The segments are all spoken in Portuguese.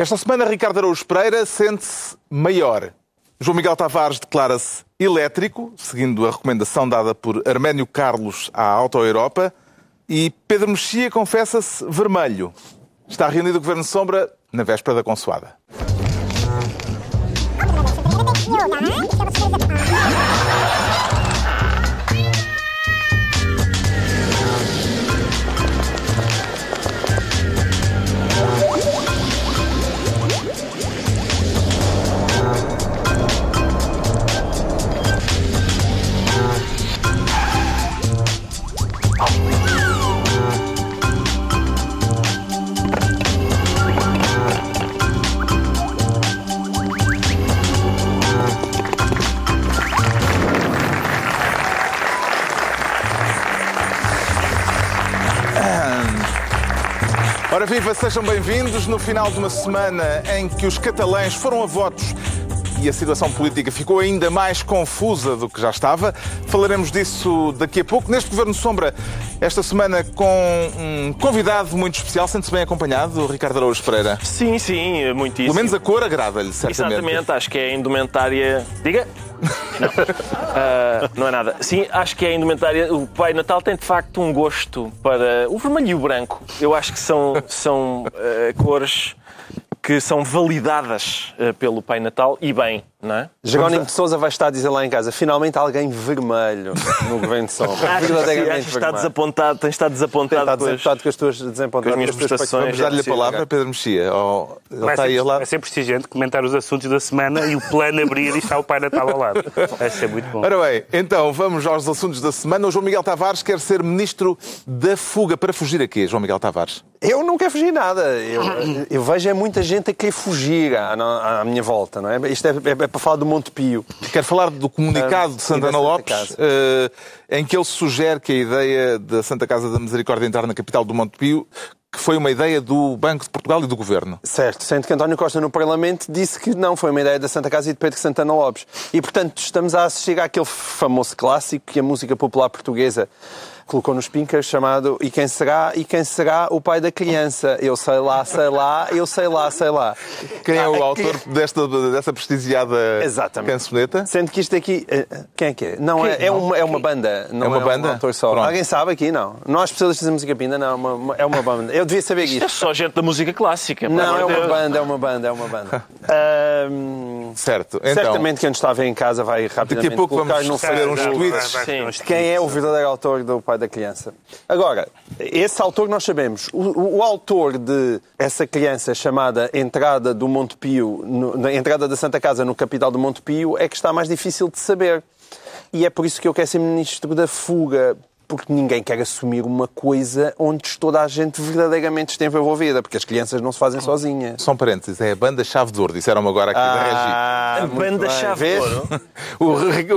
Esta semana, Ricardo Araújo Pereira sente-se maior. João Miguel Tavares declara-se elétrico, seguindo a recomendação dada por Arménio Carlos à Auto Europa, e Pedro Mexia confessa-se vermelho. Está reunido o Governo Sombra na véspera da consoada. Ora viva, sejam bem-vindos no final de uma semana em que os catalães foram a votos e a situação política ficou ainda mais confusa do que já estava. Falaremos disso daqui a pouco. Neste Governo Sombra, esta semana com um convidado muito especial, sente-se bem acompanhado, Ricardo Araújo Pereira. Sim, sim, muitíssimo. Pelo menos a cor agrada-lhe, certamente. Exatamente, acho que é a indumentária. Diga! Não. Uh, não é nada. Sim, acho que é a indumentária. O Pai Natal tem de facto um gosto para o vermelho e o branco. Eu acho que são, são uh, cores que são validadas uh, pelo Pai Natal. E bem, é? Jerónimo de Souza vai estar a dizer lá em casa, finalmente alguém vermelho no governo de Sombra. Verdadeiramente está vermelho. desapontado, tem estado desapontado, está desapontado com as tuas desapontadas. Com as minhas prestações. Vamos dar-lhe a palavra, Pedro Mexia. Oh, ele vai, está ser, lá. vai ser prestigente comentar os assuntos da semana e o plano abrir e está o Pai Natal ao lado. Vai ser muito bom. Ora bem, então vamos aos assuntos da semana. O João Miguel Tavares quer ser ministro da fuga. Para fugir a quê, João Miguel Tavares? Eu não quero fugir nada. Eu, eu vejo é muita gente a querer fugir à, à minha volta, não é? Isto é, é, é para falar do Monte Pio. Quero falar do comunicado de Santana Lopes, uh, em que ele sugere que a ideia da Santa Casa da Misericórdia entrar na capital do Monte Pio que foi uma ideia do Banco de Portugal e do Governo. Certo, sendo que António Costa no Parlamento disse que não, foi uma ideia da Santa Casa e de Pedro Santana Lopes. E, portanto, estamos a assistir àquele famoso clássico que a música popular portuguesa colocou nos pincas chamado E quem será? E quem será o pai da criança? Eu sei lá, sei lá, eu sei lá, sei lá. Quem é o ah, autor que... desta, dessa prestigiada Exatamente. cancioneta? Sendo que isto aqui... eh, Quem é que é? Não, é, é, uma, é uma banda. Não É uma banda? Um autor só. Pronto. Alguém sabe aqui? Não. Há especialistas em música pinda, não. Uma- uma- é uma banda. Eu devia saber Isto é isto. só gente da música clássica. Não, é uma Deus. banda, é uma banda, é uma banda. Ahm, Certo. Então, Certamente quem nos está a ver em casa vai rapidamente daqui a pouco colocar vamos no receber uns tweets. Sim. Quem é o verdadeiro autor do pai da criança? Agora, esse autor nós sabemos. O, o- o autor de essa criança chamada Entrada do Monte Pio, no- na entrada da Santa Casa no capital do Monte Pio, é que está mais difícil de saber. E é por isso que eu quero ser ministro da fuga. Porque ninguém quer assumir uma coisa onde toda a gente verdadeiramente esteve envolvida. Porque as crianças não se fazem sozinhas. Só um parênteses, é a banda Chave de Ouro, disseram-me agora aqui da Ah, A muito banda bem. chave de ouro. Regi. O,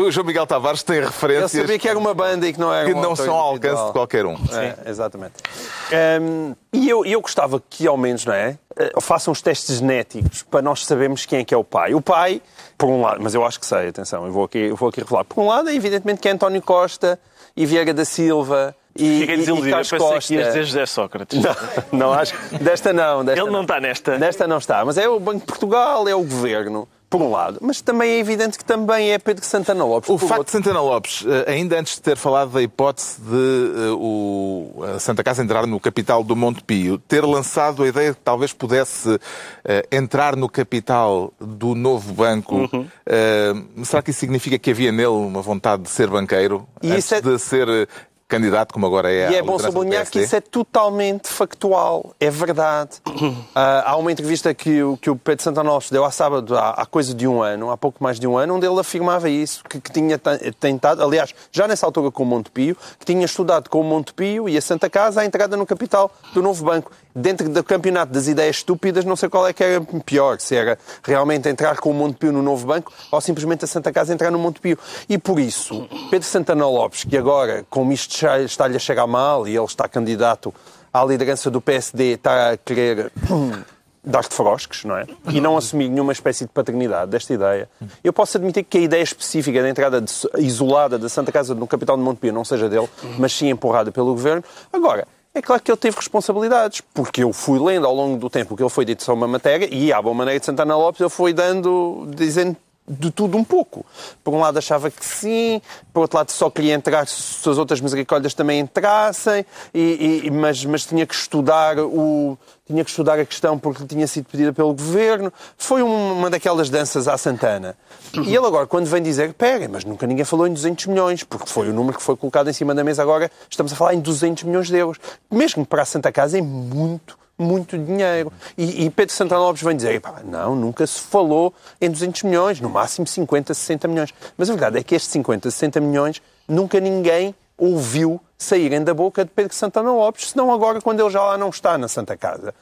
o João Miguel Tavares tem Eu referências sabia que era uma banda e que não era que um não são ao alcance de qualquer um. É, exatamente. Hum, e eu, eu gostava que, ao menos, não é? Eh, Façam os testes genéticos para nós sabermos quem é que é o pai. O pai, por um lado, mas eu acho que sei, atenção, eu vou aqui, eu vou aqui revelar. Por um lado, é evidentemente que é António Costa e Vieira da Silva e, Fiquei e desiludido. Eu pensei Costa. que ias dizer José Sócrates. Não, não, acho desta não. Desta Ele não está nesta. Nesta não está. Mas é o Banco de Portugal, é o Governo, por um lado. Mas também é evidente que também é Pedro Santana Lopes. O facto outro. de Santana Lopes, eh, ainda antes de ter falado da hipótese de eh, o, a Santa Casa entrar no capital do Monte Pio, ter lançado a ideia de que talvez pudesse eh, entrar no capital do novo banco, Uhum. eh, será que isso significa que havia nele uma vontade de ser banqueiro E antes isso é- de ser candidato, como agora é E à é bom sublinhar que isso é totalmente factual, é verdade. Ah, há uma entrevista que, o- que o Pedro Santana Lopes deu há sábado, há, há coisa de um ano, há pouco mais de um ano, onde ele afirmava isso, que, que tinha te- tentado, aliás, já nessa altura com o Montepio, que tinha estudado com o Montepio e a Santa Casa a entrada no capital do novo banco. Dentro do campeonato das ideias estúpidas, não sei qual é que era pior, se era realmente entrar com o Montepio no novo banco ou simplesmente a Santa Casa entrar no Montepio. E por isso, Pedro Santana Lopes, que agora, como isto está-lhe a chegar mal e ele está candidato à liderança do PSD, está a querer dar-te frosques, não é? E não assumir nenhuma espécie de paternidade desta ideia. Eu posso admitir que a ideia específica da entrada de- isolada da Santa Casa no capital de Montepio não seja dele, mas sim empurrada pelo governo. Agora, é claro que ele teve responsabilidades, porque eu fui lendo ao longo do tempo o que ele foi dito sobre uma matéria e, à boa maneira de Santana Lopes, ele foi dando, dizendo de tudo um pouco. Por um lado achava que sim, por outro lado só queria entrar se as outras misericórdias também entrassem, e, e, mas, mas tinha que estudar o tinha que estudar a questão porque tinha sido pedida pelo governo. Foi uma daquelas danças à Santana. E ele agora, quando vem dizer, pera, mas nunca ninguém falou em 200 milhões, porque foi o número que foi colocado em cima da mesa agora, estamos a falar em 200 milhões de euros. Mesmo para a Santa Casa é muito, muito dinheiro. E, e Pedro Santana Lopes vem dizer, não, nunca se falou em 200 milhões, no máximo 50, 60 milhões. Mas a verdade é que estes 50, 60 milhões nunca ninguém ouviu saírem da boca de Pedro Santana Lopes, senão agora quando ele já lá não está na Santa Casa.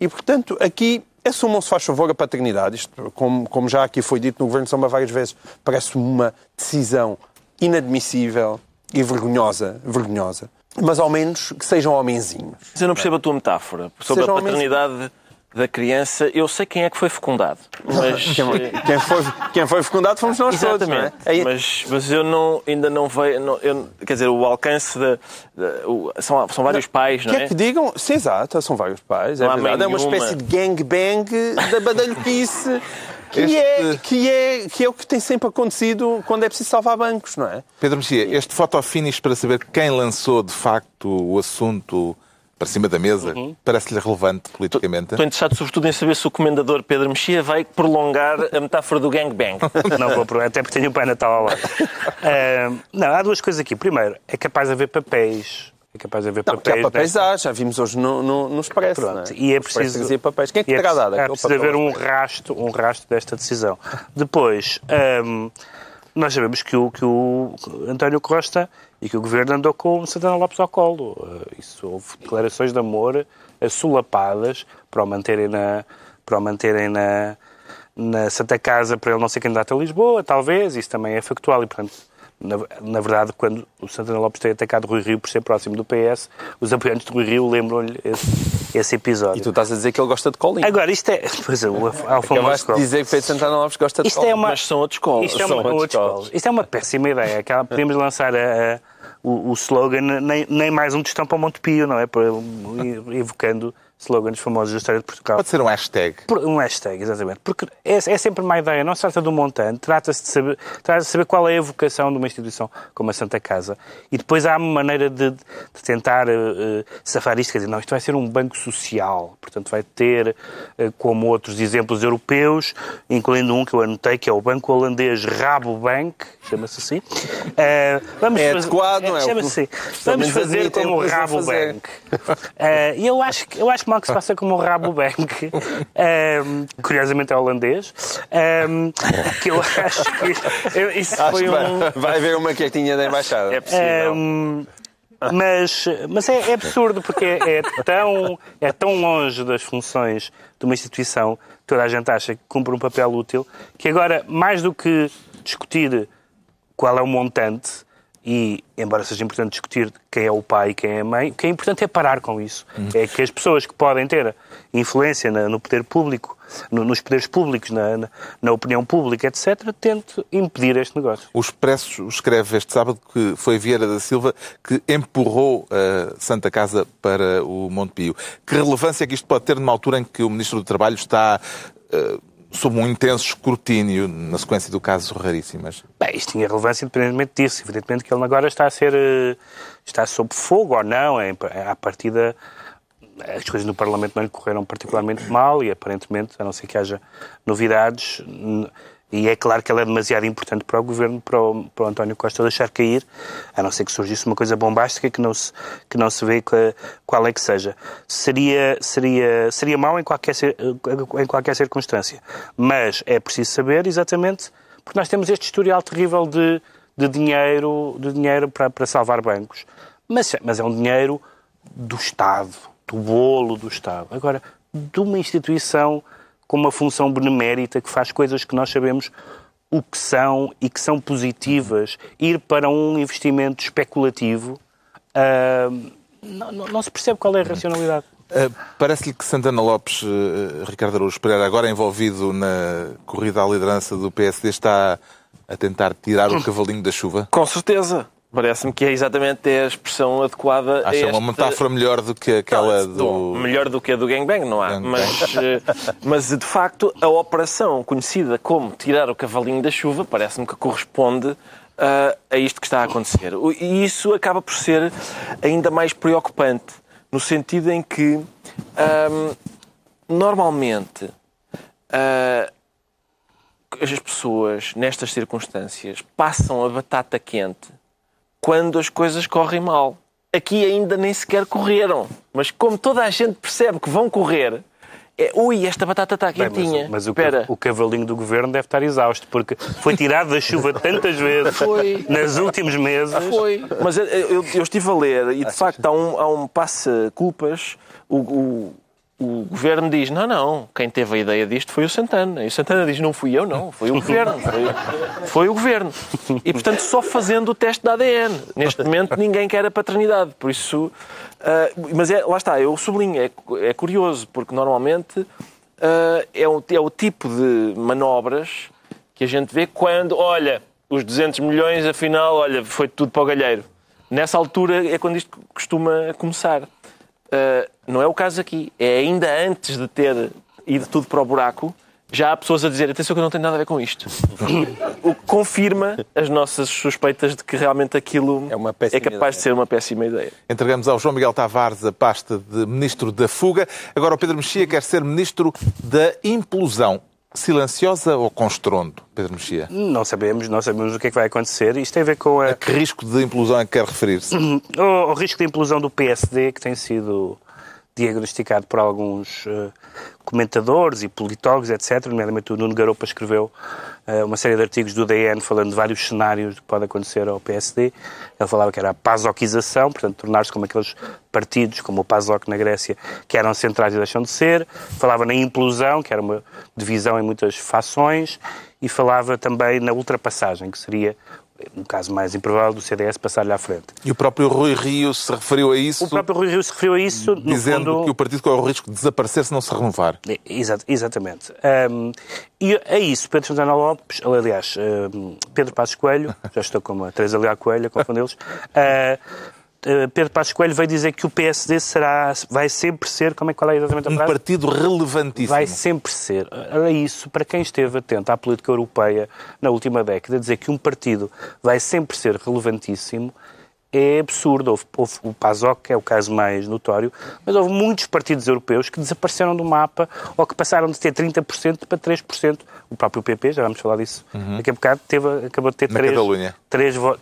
E, portanto, aqui assumam-se, faz favor, a paternidade. Isto, como, como já aqui foi dito no Governo de Samba várias vezes, parece uma decisão inadmissível e vergonhosa, vergonhosa. Mas ao menos que sejam homenzinhos. Mas eu não percebo a tua metáfora sobre sejam a paternidade... Da criança, eu sei quem é que foi fecundado. Mas... quem, foi, quem foi fecundado fomos nós Exatamente. todos, não é? Mas, mas eu não, ainda não vejo... Não, eu, quer dizer, o alcance da... são, são vários não, pais, não é? que digam... Sim, exato, são vários pais. Não é, verdade, é uma espécie de gangbang da badalhoquice... Que, este... é, que, é, que é o que tem sempre acontecido quando é preciso salvar bancos, não é? Pedro Mexia, este fotofinish para saber quem lançou de facto o assunto para cima da mesa, uhum. parece-lhe relevante politicamente? Estou interessado sobretudo em saber se o comendador Pedro Mexia vai prolongar a metáfora do gangbang. Não vou, até porque tenho o Pai Natal lá. Uh, não, há duas coisas aqui. Primeiro, é capaz de haver papéis é capaz de haver não, papéis. Há papéis há, já vimos hoje no, no, no Expresso. Pronto, é? E é preciso. Papéis. Quem é que terá dado? É preciso haver um rasto, um rasto desta decisão. Depois, um, nós sabemos que o, que o António Costa e que o governo andou com Santana Lopes ao colo. Eh, isso houve declarações de amor assolapadas para o manterem na, para o manterem na, na Santa Casa para ele não ser candidato a Lisboa, talvez, isso também é factual e, portanto, na, na, verdade, quando o Santana Lopes tem atacado Rui Rio por ser próximo do PS, os apoiantes de Rui Rio lembram-lhe esse, esse, episódio. E tu estás a dizer que ele gosta de colinho. Agora, isto é... Pois é, o Afonso de dizer que Pedro Santana Lopes gosta de isto É uma, Mas são outros colos. Isto é uma, são outros colos. Isto é uma péssima ideia. Aquela, podemos lançar a, a, o, o, slogan nem, nem mais um tostão para o Montepio, não é? Por, evocando slogans famosos da história de Portugal. Pode ser um hashtag. Um hashtag, exatamente. Porque é, é sempre uma ideia, não se trata do montante, trata-se de saber, trata de saber qual é a vocação de uma instituição como a Santa Casa. E depois há uma maneira de, de tentar uh, safar isto, quer dizer, não, isto vai ser um banco social, portanto vai ter, uh, como outros exemplos europeus, incluindo um que eu anotei, que é o banco holandês Rabobank, chama-se assim. Uh, vamos é fazer, adequado, é, não é? Chama-se assim. Vamos fazer como o Rabobank. E eu acho, eu acho mal que se faça como o Rabobank, um, curiosamente é holandês, um, que eu acho que isso acho foi um... Vai haver uma quietinha da embaixada. É possível. Um, mas, mas é, é, absurdo porque é, é, tão, é tão longe das funções de uma instituição que toda a gente acha que cumpre um papel útil que agora, mais do que discutir qual é o montante, e, embora seja importante discutir quem é o pai e quem é a mãe, o que é importante é parar com isso. Uhum. É que as pessoas que podem ter influência no poder público, nos poderes públicos, na, na, na, opinião pública, etc., tentem impedir este negócio. O Expresso escreve este sábado que foi Vieira da Silva que empurrou a Santa Casa para o Monte Pio. Que relevância é que isto pode ter numa altura em que o Ministro do Trabalho está. Uh, sob um intenso escrutínio na sequência do caso Raríssimas? Bem, isto tinha relevância independentemente disso. Evidentemente que ele agora está a ser... Eh, está sob fogo ou não. É, à partida, as coisas no Parlamento não lhe correram particularmente mal e aparentemente, a não ser que haja novidades, e é claro que ela é demasiado importante para o governo, para o, para o António Costa deixar cair, a não ser que surgisse uma coisa bombástica que não se, que não se vê qual é que seja. Seria, seria, seria mau em qualquer, em qualquer circunstância. Mas é preciso saber exatamente, porque nós temos este historial terrível de, de dinheiro, de dinheiro para, para salvar bancos. Mas, mas é um dinheiro do Estado, do bolo do Estado. Agora, de uma instituição com uma função benemérita que faz coisas que nós sabemos o que são e que são positivas. Ir para um investimento especulativo uh, não, não, se percebe qual é a racionalidade. Uh, Parece-lhe que Santana Lopes, uh, Ricardo Araújo Pereira, agora envolvido na corrida à liderança do PSD, está a tentar tirar o cavalinho da chuva? Com certeza. Parece-me que é exatamente a expressão adequada a Acha esta... uma metáfora melhor do que aquela do. Melhor do que a do gangbang, não há. Gangbang. Mas, eh, mas, de facto, a operação conhecida como tirar o cavalinho da chuva parece-me que corresponde ah, a isto que está a acontecer. E isso acaba por ser ainda mais preocupante, no sentido em que, ahm, normalmente, ah, as pessoas, nestas circunstâncias, passam a batata quente quando as coisas correm mal. Aqui ainda nem sequer correram. Mas como toda a gente percebe que vão correr, é ui, esta batata está Bem, quentinha. mas, mas o, Espera. o cavalinho do governo deve estar exausto, porque foi tirado da chuva tantas vezes Foi. nos últimos meses. Foi. Mas eu, eu- eu estive a ler e de facto há um, há um passa-culpas. O, o, o governo diz: não, não, quem teve a ideia disto foi o Santana. E o Santana diz: não fui eu, não, foi o governo. Foi, foi o governo. E portanto, só fazendo o teste de ADN. Neste momento, ninguém quer a paternidade. Por isso. ah, mas é, lá está, eu sublinho, é, é curioso, porque normalmente ah, é, o, é o tipo de manobras que a gente vê quando, olha, os 200 milhões, afinal, olha, foi tudo para o galheiro. Nessa altura é quando isto costuma começar. Uh, não é o caso aqui. É ainda antes de ter ido tudo para o buraco, já há pessoas a dizer atenção que eu não tenho nada a ver com isto. o que confirma as nossas suspeitas de que realmente aquilo É péssima capaz ideia. de ser uma péssima ideia. Entregamos ao João Miguel Tavares a pasta de Ministro da Fuga. Agora o Pedro Mexia quer ser Ministro da Implosão. Silenciosa ou com estrondo, Pedro Mexia? Não sabemos, não sabemos o que é que vai acontecer. Isto tem a ver com a, A que risco de implosão é que quer referir-se? o, o risco de implosão do PSD, que tem sido diagnosticado por alguns eh, comentadores e politólogos, etc. Nomeadamente o Nuno Garopa escreveu eh, uma série de artigos do DN falando de vários cenários que pode acontecer ao PSD. Ele falava que era a pasoquização, portanto, tornar-se como aqueles partidos, como o PASOK na Grécia, que eram centrais e deixam de ser. Falava na implosão, que era uma divisão em muitas fações. E falava também na ultrapassagem, que seria um caso mais improvável do CDS passar-lhe à frente. E o próprio Rui Rio se referiu a isso, O próprio Rui Rio se referiu a isso, dizendo fundo... que o partido corre o risco de desaparecer se não se renovar. Exa- exatamente. Ahm, e a isso, Pedro Santana Lopes, aliás, ahm, Pedro Passos Coelho, já estou com a Teresa Leal Coelho, confundê-los, ah, ah, Pedro Passos Coelho veio dizer que o PSD será, vai sempre ser, como é, qual é exatamente a Um frase? partido relevantíssimo. Vai sempre ser. Era isso, para quem esteve atento à política europeia na última década, dizer que um partido vai sempre ser relevantíssimo é absurdo. Houve, houve o PASOK, que é o caso mais notório, mas houve muitos partidos europeus que desapareceram do mapa ou que passaram de ter 30% para 3%. O próprio PP, já vamos falar disso daqui a bocado, teve, acabou de ter Uhum. Na 3%, Catalunha. 3, 3%,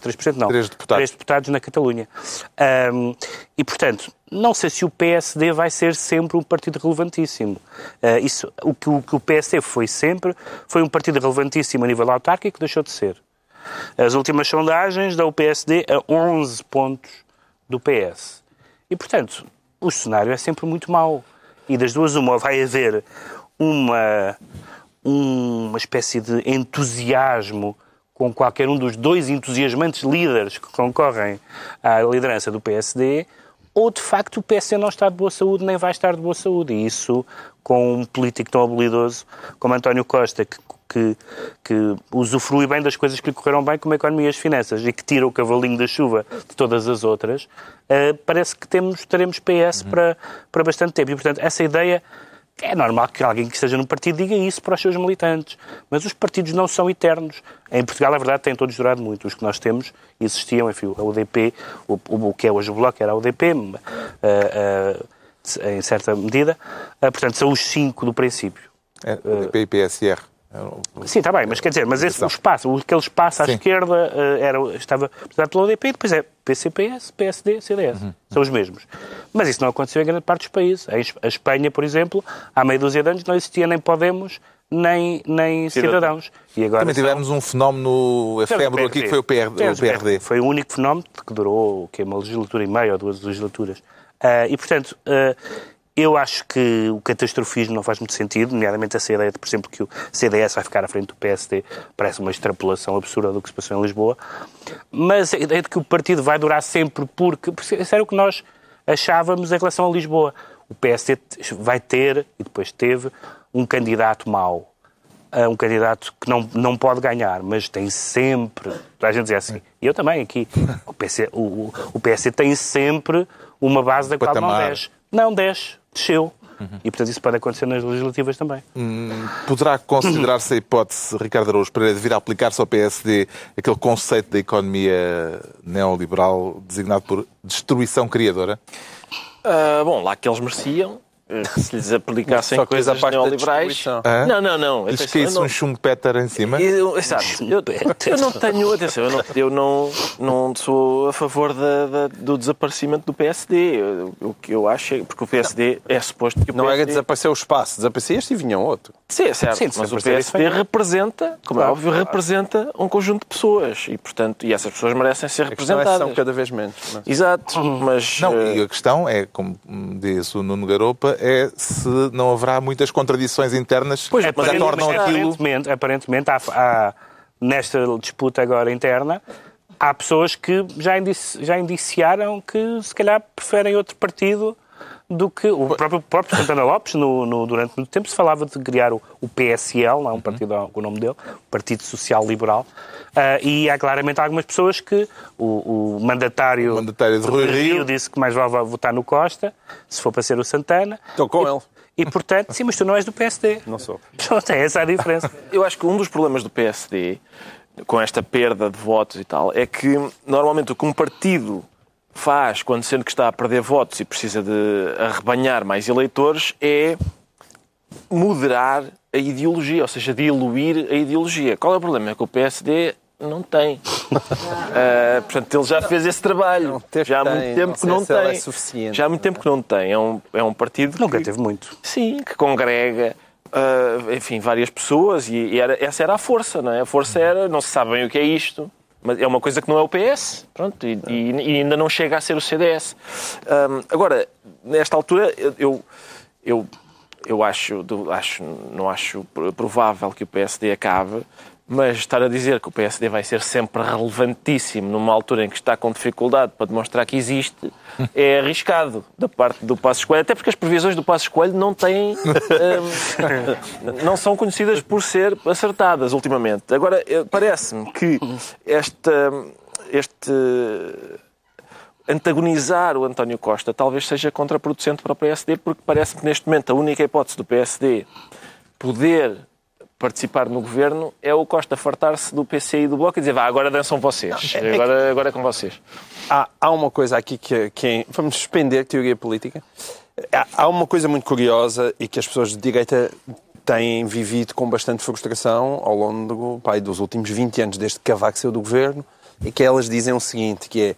3% não, Três deputados. três deputados na Catalunha. Ahm, e, portanto, não sei se o PSD vai ser sempre um partido relevantíssimo. Ah, isso, o, que, o que o PSD foi sempre foi um partido relevantíssimo a nível autárquico, deixou de ser. As últimas sondagens dão o PSD a 11 pontos do PS. E, portanto, o cenário é sempre muito mau. E das duas, uma, vai haver uma, uma espécie de entusiasmo com qualquer um dos dois entusiasmantes líderes que concorrem à liderança do PSD, ou de facto o PSD não está de boa saúde nem vai estar de boa saúde. E isso, com um político tão habilidoso como António Costa, que, que, que usufrui bem das coisas que lhe correram bem, como a economia e as finanças, e que tira o cavalinho da chuva de todas as outras, eh, parece que temos, teremos PS para, para bastante tempo. E, portanto, essa ideia é normal que alguém que esteja no partido diga isso para os seus militantes. Mas os partidos não são eternos. Em Portugal, a verdade, têm todos durado muito. Os que nós temos existiam, enfim, a UDP, o, o, o que é hoje o Bloco era a UDP, eh, eh, em certa medida. Eh, portanto, são os cinco do princípio. É, o DP e PSR. Sim, está bem, mas quer dizer, mas esse, o espaço, aquele espaço à Sim. esquerda eh, era, estava representado pela UDP e depois é PCPS, PSD, CDS. Uhum. São os mesmos. Mas isso não aconteceu em grande parte dos países. A Espanha, por exemplo, há meia dúzia de anos não existia nem Podemos, nem, nem Cidadãos. E agora Também são- tivemos um fenómeno efêmero aqui que foi o, PR, o PRD. Foi o único fenómeno que durou que é uma legislatura e meia ou duas legislaturas. Ah, e, portanto, ah, eu acho que o catastrofismo não faz muito sentido, nomeadamente essa ideia de, por exemplo, que o CDS vai ficar à frente do PSD, parece uma extrapolação absurda do que se passou em Lisboa. Mas a ideia de que o partido vai durar sempre porque, porque isso era o que nós achávamos em relação a Lisboa. O PSD vai ter, e depois teve, um candidato mau. a um candidato que não, não pode ganhar, mas tem sempre, toda a gente diz assim, e eu também aqui, o, PC, o, o PSD tem sempre uma base da qual não desce. Não desce, desceu. E, portanto, isso pode acontecer nas legislativas também. Poderá considerar-se a hipótese, Ricardo Araújo Pereira, de vir a aplicar-se ao PSD aquele conceito da economia neoliberal designado por destruição criadora? Ah, bom, lá que eles mereciam, se lhes aplicassem Só coisas neoliberais. Hã? Não, não, não. Lhes caísse não- um Schumpeter em cima? Eu, exato. Eu, eu não tenho, atenção, eu não, eu não, não sou a favor da- da- do desaparecimento do PSD. O que eu acho é, porque o PSD é suposto que o Não PSD... era desaparecer o espaço, desaparecia este e vinha outro. Sim, é certo, Sim, mas o PSD representa, como é Claro, óbvio, representa um conjunto de pessoas e, portanto, e essas pessoas merecem ser é se representadas. são cada vez menos. mas- Exato, mas... Não, eh, e a questão é, como diz o Nuno Garopa, é se não haverá muitas contradições internas Pois, que é- tornam aquilo... Aparentemente, aparentemente há, há- nesta disputa agora interna, há pessoas que já, indici- já indiciaram que se calhar preferem outro partido do que o próprio, próprio Santana Lopes, no, no- durante muito tempo, se falava de criar o, o PSL, não é um partido com o nome dele, o Partido Social Liberal, ah, e há claramente algumas pessoas que o, o mandatário, O mandatário de Rui Rio. disse que mais vale votar no Costa, se for para ser o Santana. Estou com E- ele. E, portanto, sim, mas tu não és do PSD. Não sou. Pronto, é essa a diferença. Eu acho que um dos problemas do PSD, com esta perda de votos e tal, é que normalmente o que um partido faz quando sente que está a perder votos e precisa de arrebanhar mais eleitores é moderar a ideologia, ou seja, diluir a ideologia. Qual é o problema? É que o PSD não tem. Ah, portanto, ele já fez esse trabalho. Não, teve já há muito tempo que não tem. é já há muito tempo que não tem. É um, é um partido Nunca que, teve muito. Sim, que congrega, ah, enfim, várias pessoas e, e era- essa era a força, não é? A força era, não se sabe bem o que é isto, mas é uma coisa que não é o PS, pronto, e, e- e ainda não chega a ser o CDS. Ahm, agora, nesta altura, eu, eu, eu, acho, acho, não acho provável que o PSD acabe, mas estar a dizer que o PSD vai ser sempre relevantíssimo numa altura em que está com dificuldade para demonstrar que existe é arriscado da parte do Passos Coelho, até porque as previsões do Passos Coelho não têm. hum, não são conhecidas por ser acertadas ultimamente. Agora, eh, parece-me que esta, este antagonizar o António Costa talvez seja contraproducente para o PSD, porque parece-me que neste momento a única hipótese do PSD poder participar no governo é o Costa fartar-se do PC e do Bloco e dizer vá, agora dançam vocês, é que- agora, agora é com vocês. Há, há uma coisa aqui que, que é- vamos suspender teoria política. Há, há uma coisa muito curiosa e que as pessoas de direita têm vivido com bastante frustração ao longo pai, dos últimos 20 anos, desde que Cavaco saiu do governo, e que elas dizem o seguinte, que é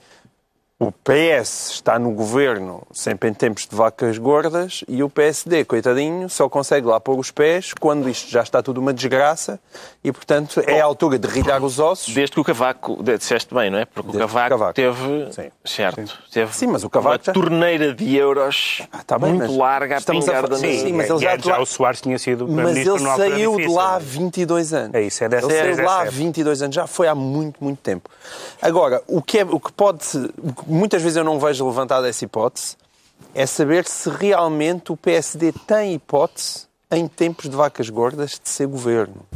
o PS está no governo sempre em tempos de vacas gordas e o PSD, coitadinho, só consegue lá pôr os pés quando isto já está tudo uma desgraça e, portanto, é a altura de rilhar os ossos. Desde que o Cavaco, disseste bem, não é? Porque o Cavaco, Cavaco. teve, Sim. certo, teve Sim, mas o Cavaco uma já- torneira de euros tá bem, muito mas larga a estamos a pingar fa- da Sim, sim, mas ele já lá- já o Soares tinha sido Mas ele saiu de lá há 22 anos. É isso, é dessa Ele saiu de é lá há certo. 22 anos, já foi há muito, muito tempo. Agora, o que, é, o que pode. o que muitas vezes eu não vejo levantada essa hipótese é saber se realmente o PSD tem hipótese, em tempos de vacas gordas, de ser governo.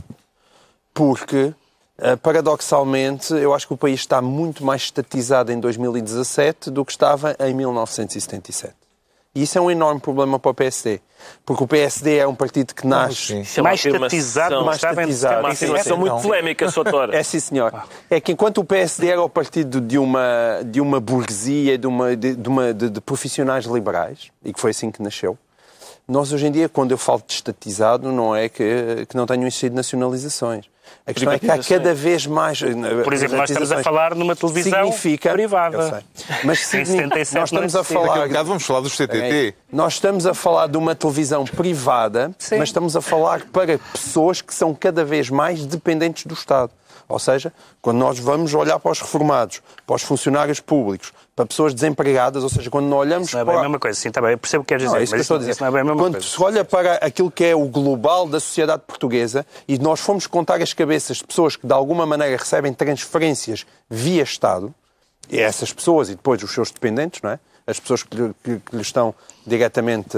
Porque, eh, paradoxalmente, eu acho que o país está muito mais estatizado em 2017 do que estava em 1977. E isso é um enorme problema para o PSD. Porque o PSD é um partido que nasce. é mais afirmação- estatizado do que mais estatizado. É uma Isso é- afirmação muito Então. polémica, Soutor. É sim, senhor. É que enquanto o PSD era o partido de uma, de uma burguesia, de, uma, de, de uma, de, de profissionais liberais, e que foi assim que nasceu, nós hoje em dia, quando eu falo de estatizado, não é que, que não tenham existido nacionalizações. A questão é que há cada vez mais. Por exemplo, nós estamos a falar numa televisão significa, privada. Eu sei. Mas significa, 77 nós estamos a. Daqui falar. bocado vamos falar do CTT. Nós estamos a falar de uma televisão privada, Sim. mas estamos a falar para pessoas que são cada vez mais dependentes do Estado. Ou seja, quando nós vamos olhar para os reformados, para os funcionários públicos, para pessoas desempregadas, ou seja, quando não olhamos Não é bem para... a mesma coisa, sim, está bem, eu percebo o que queres dizer, Não, é isso que eu mas estou a dizer. isso não é bem a mesma Quando coisa. se olha para aquilo que é o global da sociedade portuguesa e nós fomos contar as cabeças de pessoas que de alguma maneira recebem transferências via Estado, e essas pessoas e depois os seus dependentes, não é? As pessoas que, lhe- que, que lhe estão diretamente,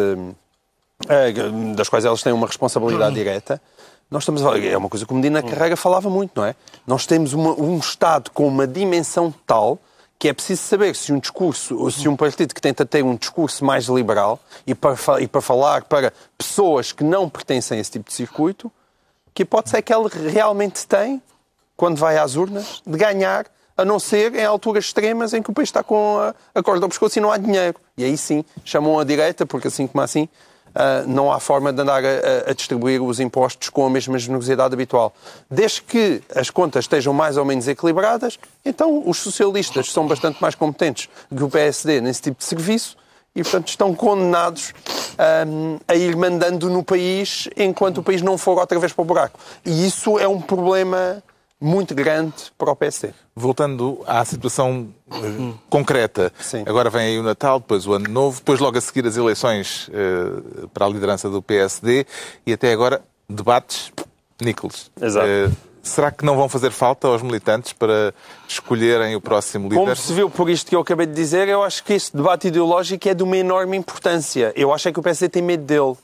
eh, das quais elas têm uma responsabilidade direta, Nós estamos a... É uma coisa que o Medina Carrega falava muito, não é? Nós temos uma- um Estado com uma dimensão tal que é preciso saber se um discurso, ou se um partido que tenta ter um discurso mais liberal e para, e para falar para pessoas que não pertencem a esse tipo de circuito, que hipótese é que ele realmente tem, quando vai às urnas, de ganhar, a não ser em alturas extremas em que o país está com a, a corda ao pescoço e não há dinheiro. E aí sim, chamam a direita, porque assim como assim, não há forma de andar a, a- distribuir os impostos com a mesma generosidade habitual. Desde que as contas estejam mais ou menos equilibradas, então os socialistas são bastante mais competentes que o PSD nesse tipo de serviço e, portanto, estão condenados hum, a ir mandando no país enquanto o país não for outra vez para o buraco. E isso é um problema muito grande para o PSD. Voltando à situação eh, concreta, Sim. agora vem aí o Natal, depois o Ano Novo, depois logo a seguir as eleições eh, para a liderança do PSD e até agora debates Nichols. Exato. Eh, será que não vão fazer falta aos militantes para escolherem o próximo líder? Como se viu por isto que eu acabei de dizer, eu acho que este debate ideológico é de uma enorme importância. Eu acho é que o PSD tem medo dele.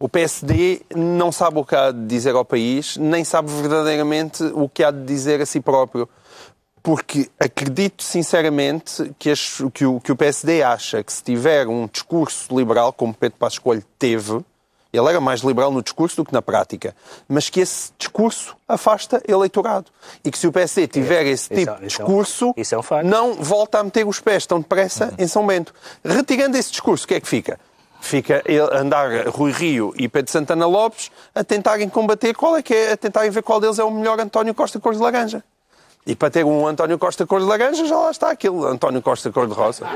O PSD não sabe o que há de dizer ao país, nem sabe verdadeiramente o que há de dizer a si próprio. Porque acredito sinceramente que, as- que o, que o PSD acha que se tiver um discurso liberal, como Pedro Passos Coelho teve, ele era mais liberal no discurso do que na prática, mas que esse discurso afasta eleitorado. E que se o PSD tiver esse tipo de é um- discurso, é não volta a meter os pés tão depressa em São Bento. Retirando esse discurso, o que é que fica? Fica andar Rui Rio e Pedro Santana Lopes a tentarem combater qual é que é, a tentarem ver qual deles é o melhor António Costa cor de laranja. E para ter um António Costa cor de laranja, já lá está aquele António Costa cor de rosa.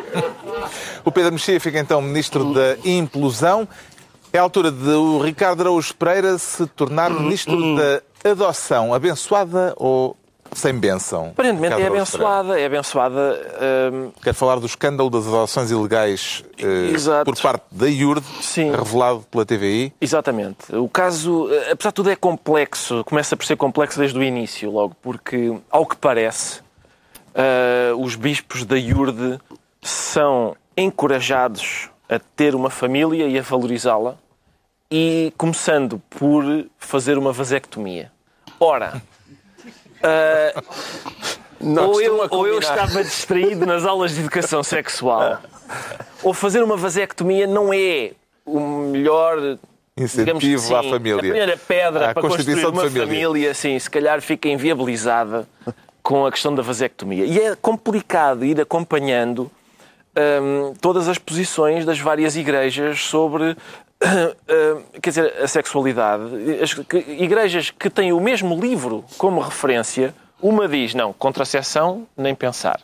O Pedro Mexia fica então ministro da implosão. É a altura de o Ricardo Araújo Pereira se tornar ministro da adoção, abençoada ou sem bênção? Aparentemente é Pereira. abençoada. É abençoada. hum, Quero falar do escândalo das adoções ilegais eh, por parte da IURD, Sim. revelado pela TVI. Exatamente. O caso, eh, apesar de tudo, é complexo. Começa por ser complexo desde o início, logo, porque, ao que parece, eh, os bispos da IURD são encorajados a ter uma família e a valorizá-la, e começando por fazer uma vasectomia. Ora, Não ou, eu, ou eu estava distraído nas aulas de educação sexual, ou fazer uma vasectomia não é o melhor Incentivo que à sim, família. A primeira pedra À para construir uma família. família, sim, se calhar fica inviabilizada com a questão da vasectomia. E é complicado ir acompanhando hum, todas as posições das várias igrejas sobre quer dizer, a sexualidade. As igrejas que têm o mesmo livro como referência, uma diz, não, contracepção, nem pensar.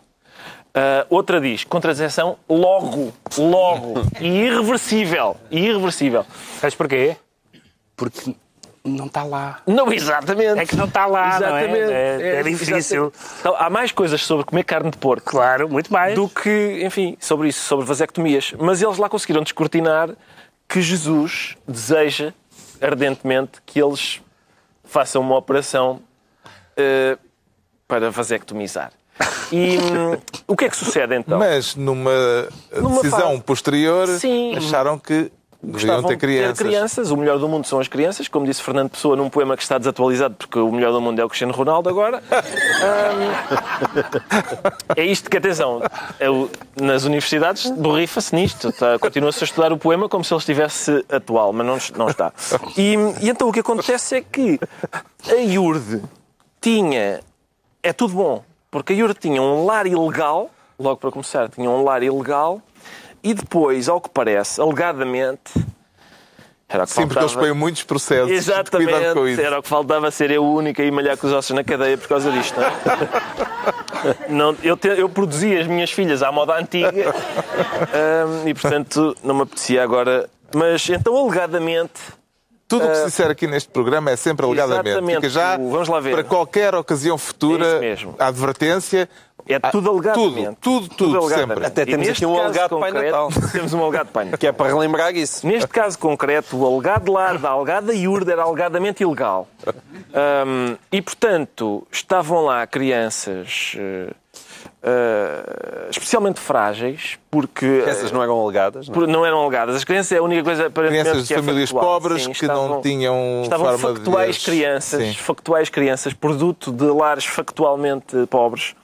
Ah, outra diz, contracepção logo, logo, e irreversível, irreversível. Sabes porquê? Porque não está lá. Não, exatamente. É que não está lá, não é? Exatamente. É- é difícil. exatamente. Então, há mais coisas sobre comer carne de porco Claro, muito mais. do que, enfim, sobre isso, sobre vasectomias. Mas eles lá conseguiram descortinar que Jesus deseja ardentemente que eles façam uma operação eh, para vasectomizar. E hum, o que é que sucede então? Mas numa, Numa decisão fase- posterior, Sim. acharam que Gostavam ter de crianças. crianças. O melhor do mundo são as crianças, como disse Fernando Pessoa num poema que está desatualizado, porque o melhor do mundo é o Cristiano Ronaldo agora. É isto que, atenção, o- nas universidades borrifa-se nisto. Tá? Continua-se a estudar o poema como se ele estivesse atual, mas não, não está. E, e então o que acontece é que a IURD tinha. É tudo bom, porque a IURD tinha um lar ilegal, logo para começar, tinha um lar ilegal, e depois, ao que parece, alegadamente. Era o que Sim, porque eles faltava. põem muitos processos. Cuidado com Exatamente, isso. era o que faltava ser eu o único a ir malhar com os ossos na cadeia por causa disto. Não, é? Não, eu, te- eu produzi as minhas filhas à moda antiga hum, e, portanto, não me apetecia agora. Mas então, alegadamente, Tudo o que se disser aqui neste programa é sempre alegadamente. Exatamente. Fica já Vamos lá ver. para qualquer ocasião É futura mesmo. a advertência. É tudo alegadamente. tudo, tudo, tudo, alegadamente. sempre. Até temos aqui um alegado Pai concreto- Natal. Temos um alegado Pai Natal. Que é para relembrar isso. Neste caso concreto, o alegado lar da alegada iurda era alegadamente ilegal. Ahm, e, portanto, estavam lá crianças eh, eh, especialmente frágeis, porque... Essas não eram alegadas, não é? não eram alegadas. As crianças é a única coisa aparentemente Crianças de é famílias factual. pobres Sim, que não tinham estavam forma de factuais as- crianças, Sim. factuais crianças, produto de lares factualmente pobres.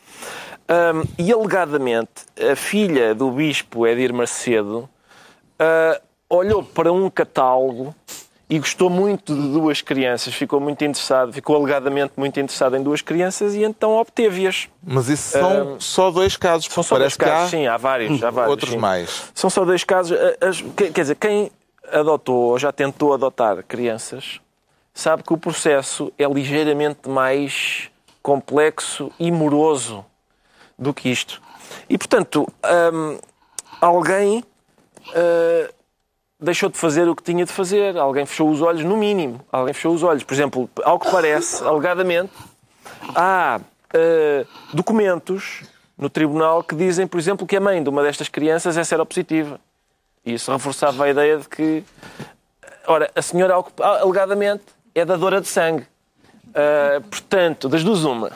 Ahm, e alegadamente, a filha do bispo Edir Macedo ah, olhou para um catálogo e gostou muito de duas crianças, ficou muito interessado, ficou alegadamente muito interessado em duas crianças e então obteve-as. Mas isso são só dois casos. São só dois casos, há sim, há vários. Há vários outros sim. mais. São só dois casos. As- quer dizer, quem adotou ou já tentou adotar crianças sabe que o processo é ligeiramente mais complexo e moroso do que isto. E, portanto, hum, alguém uh, deixou de fazer o que tinha de fazer. Alguém fechou os olhos, no mínimo. Alguém fechou os olhos. Por exemplo, ao que parece, alegadamente, há uh, documentos no tribunal que dizem, por exemplo, que a mãe de uma destas crianças é seropositiva. E isso reforçava a ideia de que, ora, a senhora alegadamente é dadora de sangue. Uh, portanto, das duas uma.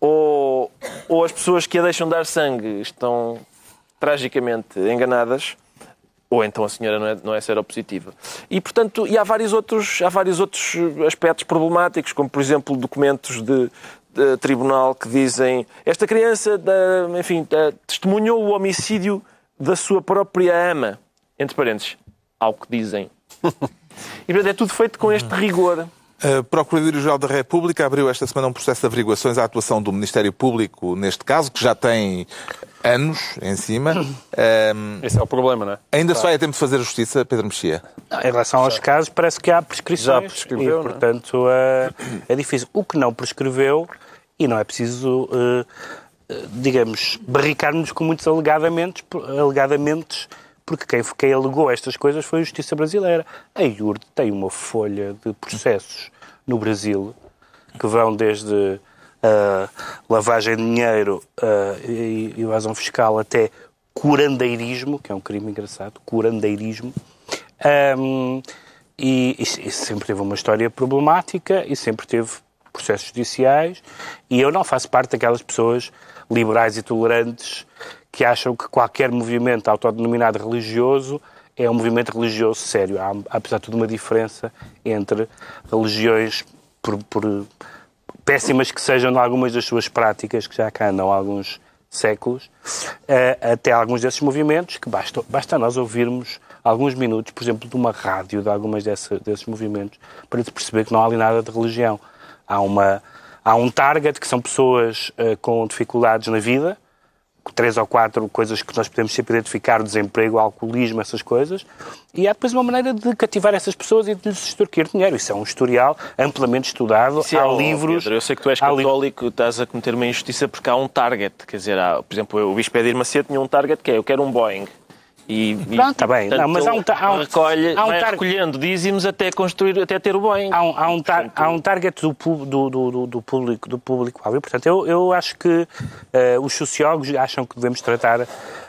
Ou, ou as pessoas que a deixam dar sangue estão tragicamente enganadas, ou então a senhora não é, não é seropositiva. E, portanto, e há vários, outros, há vários outros aspectos problemáticos, como, por exemplo, documentos de, de tribunal que dizem esta criança, da- enfim, da- testemunhou o homicídio da sua própria ama, entre parênteses, ao que dizem. E, portanto, é tudo feito com este rigor. A Procuradoria-Geral da República abriu esta semana um processo de averiguações à atuação do Ministério Público neste caso, que já tem anos em cima. Ahm, Esse é o problema, não é? ainda só é tempo de fazer justiça, Pedro Mexia? Em relação aos casos, parece que há prescrições. Já prescreveu, e, não é? portanto, é, é difícil. O que não prescreveu, e não é preciso, eh, eh, digamos, barricar-nos com muitos alegadamente, alegadamente porque quem, quem alegou estas coisas foi a Justiça Brasileira. A IURD tem uma folha de processos no Brasil que vão desde ah, lavagem de dinheiro ah, e evasão fiscal até curandeirismo, que é um crime engraçado, curandeirismo. Ahm, e, e sempre teve uma história problemática e sempre teve processos judiciais. E eu não faço parte daquelas pessoas liberais e tolerantes que acham que qualquer movimento autodenominado religioso é um movimento religioso sério. Há, apesar de tudo, uma diferença entre religiões, por, por péssimas que sejam algumas das suas práticas, que já cá andam há alguns séculos, eh, até alguns desses movimentos, que basta, basta nós ouvirmos alguns minutos, por exemplo, de uma rádio de algumas desses movimentos, para se perceber que não há ali nada de religião. Há, uma, há um target que são pessoas eh, com dificuldades na vida, três ou quatro coisas que nós podemos sempre identificar, desemprego, alcoolismo, essas coisas, e há depois uma maneira de cativar essas pessoas e de lhes extorquir dinheiro. Isso é um historial amplamente estudado, Sim, há ó, livros... Pedro, eu sei que tu és há li- católico, estás a cometer uma injustiça porque há um target. Quer dizer, há, por exemplo, o Bispo Edir Macedo tinha um target que é eu quero um Boeing. E, e, Pronto, tá bem. portanto, Não, mas há um há um- recolhe, há um vai recolhendo dízimos até construir, até ter o Boeing. Há um, há um, tar- há um target do, do, do, do- do público do público. Portanto, eu, eu acho que eh, os sociólogos acham que devemos tratar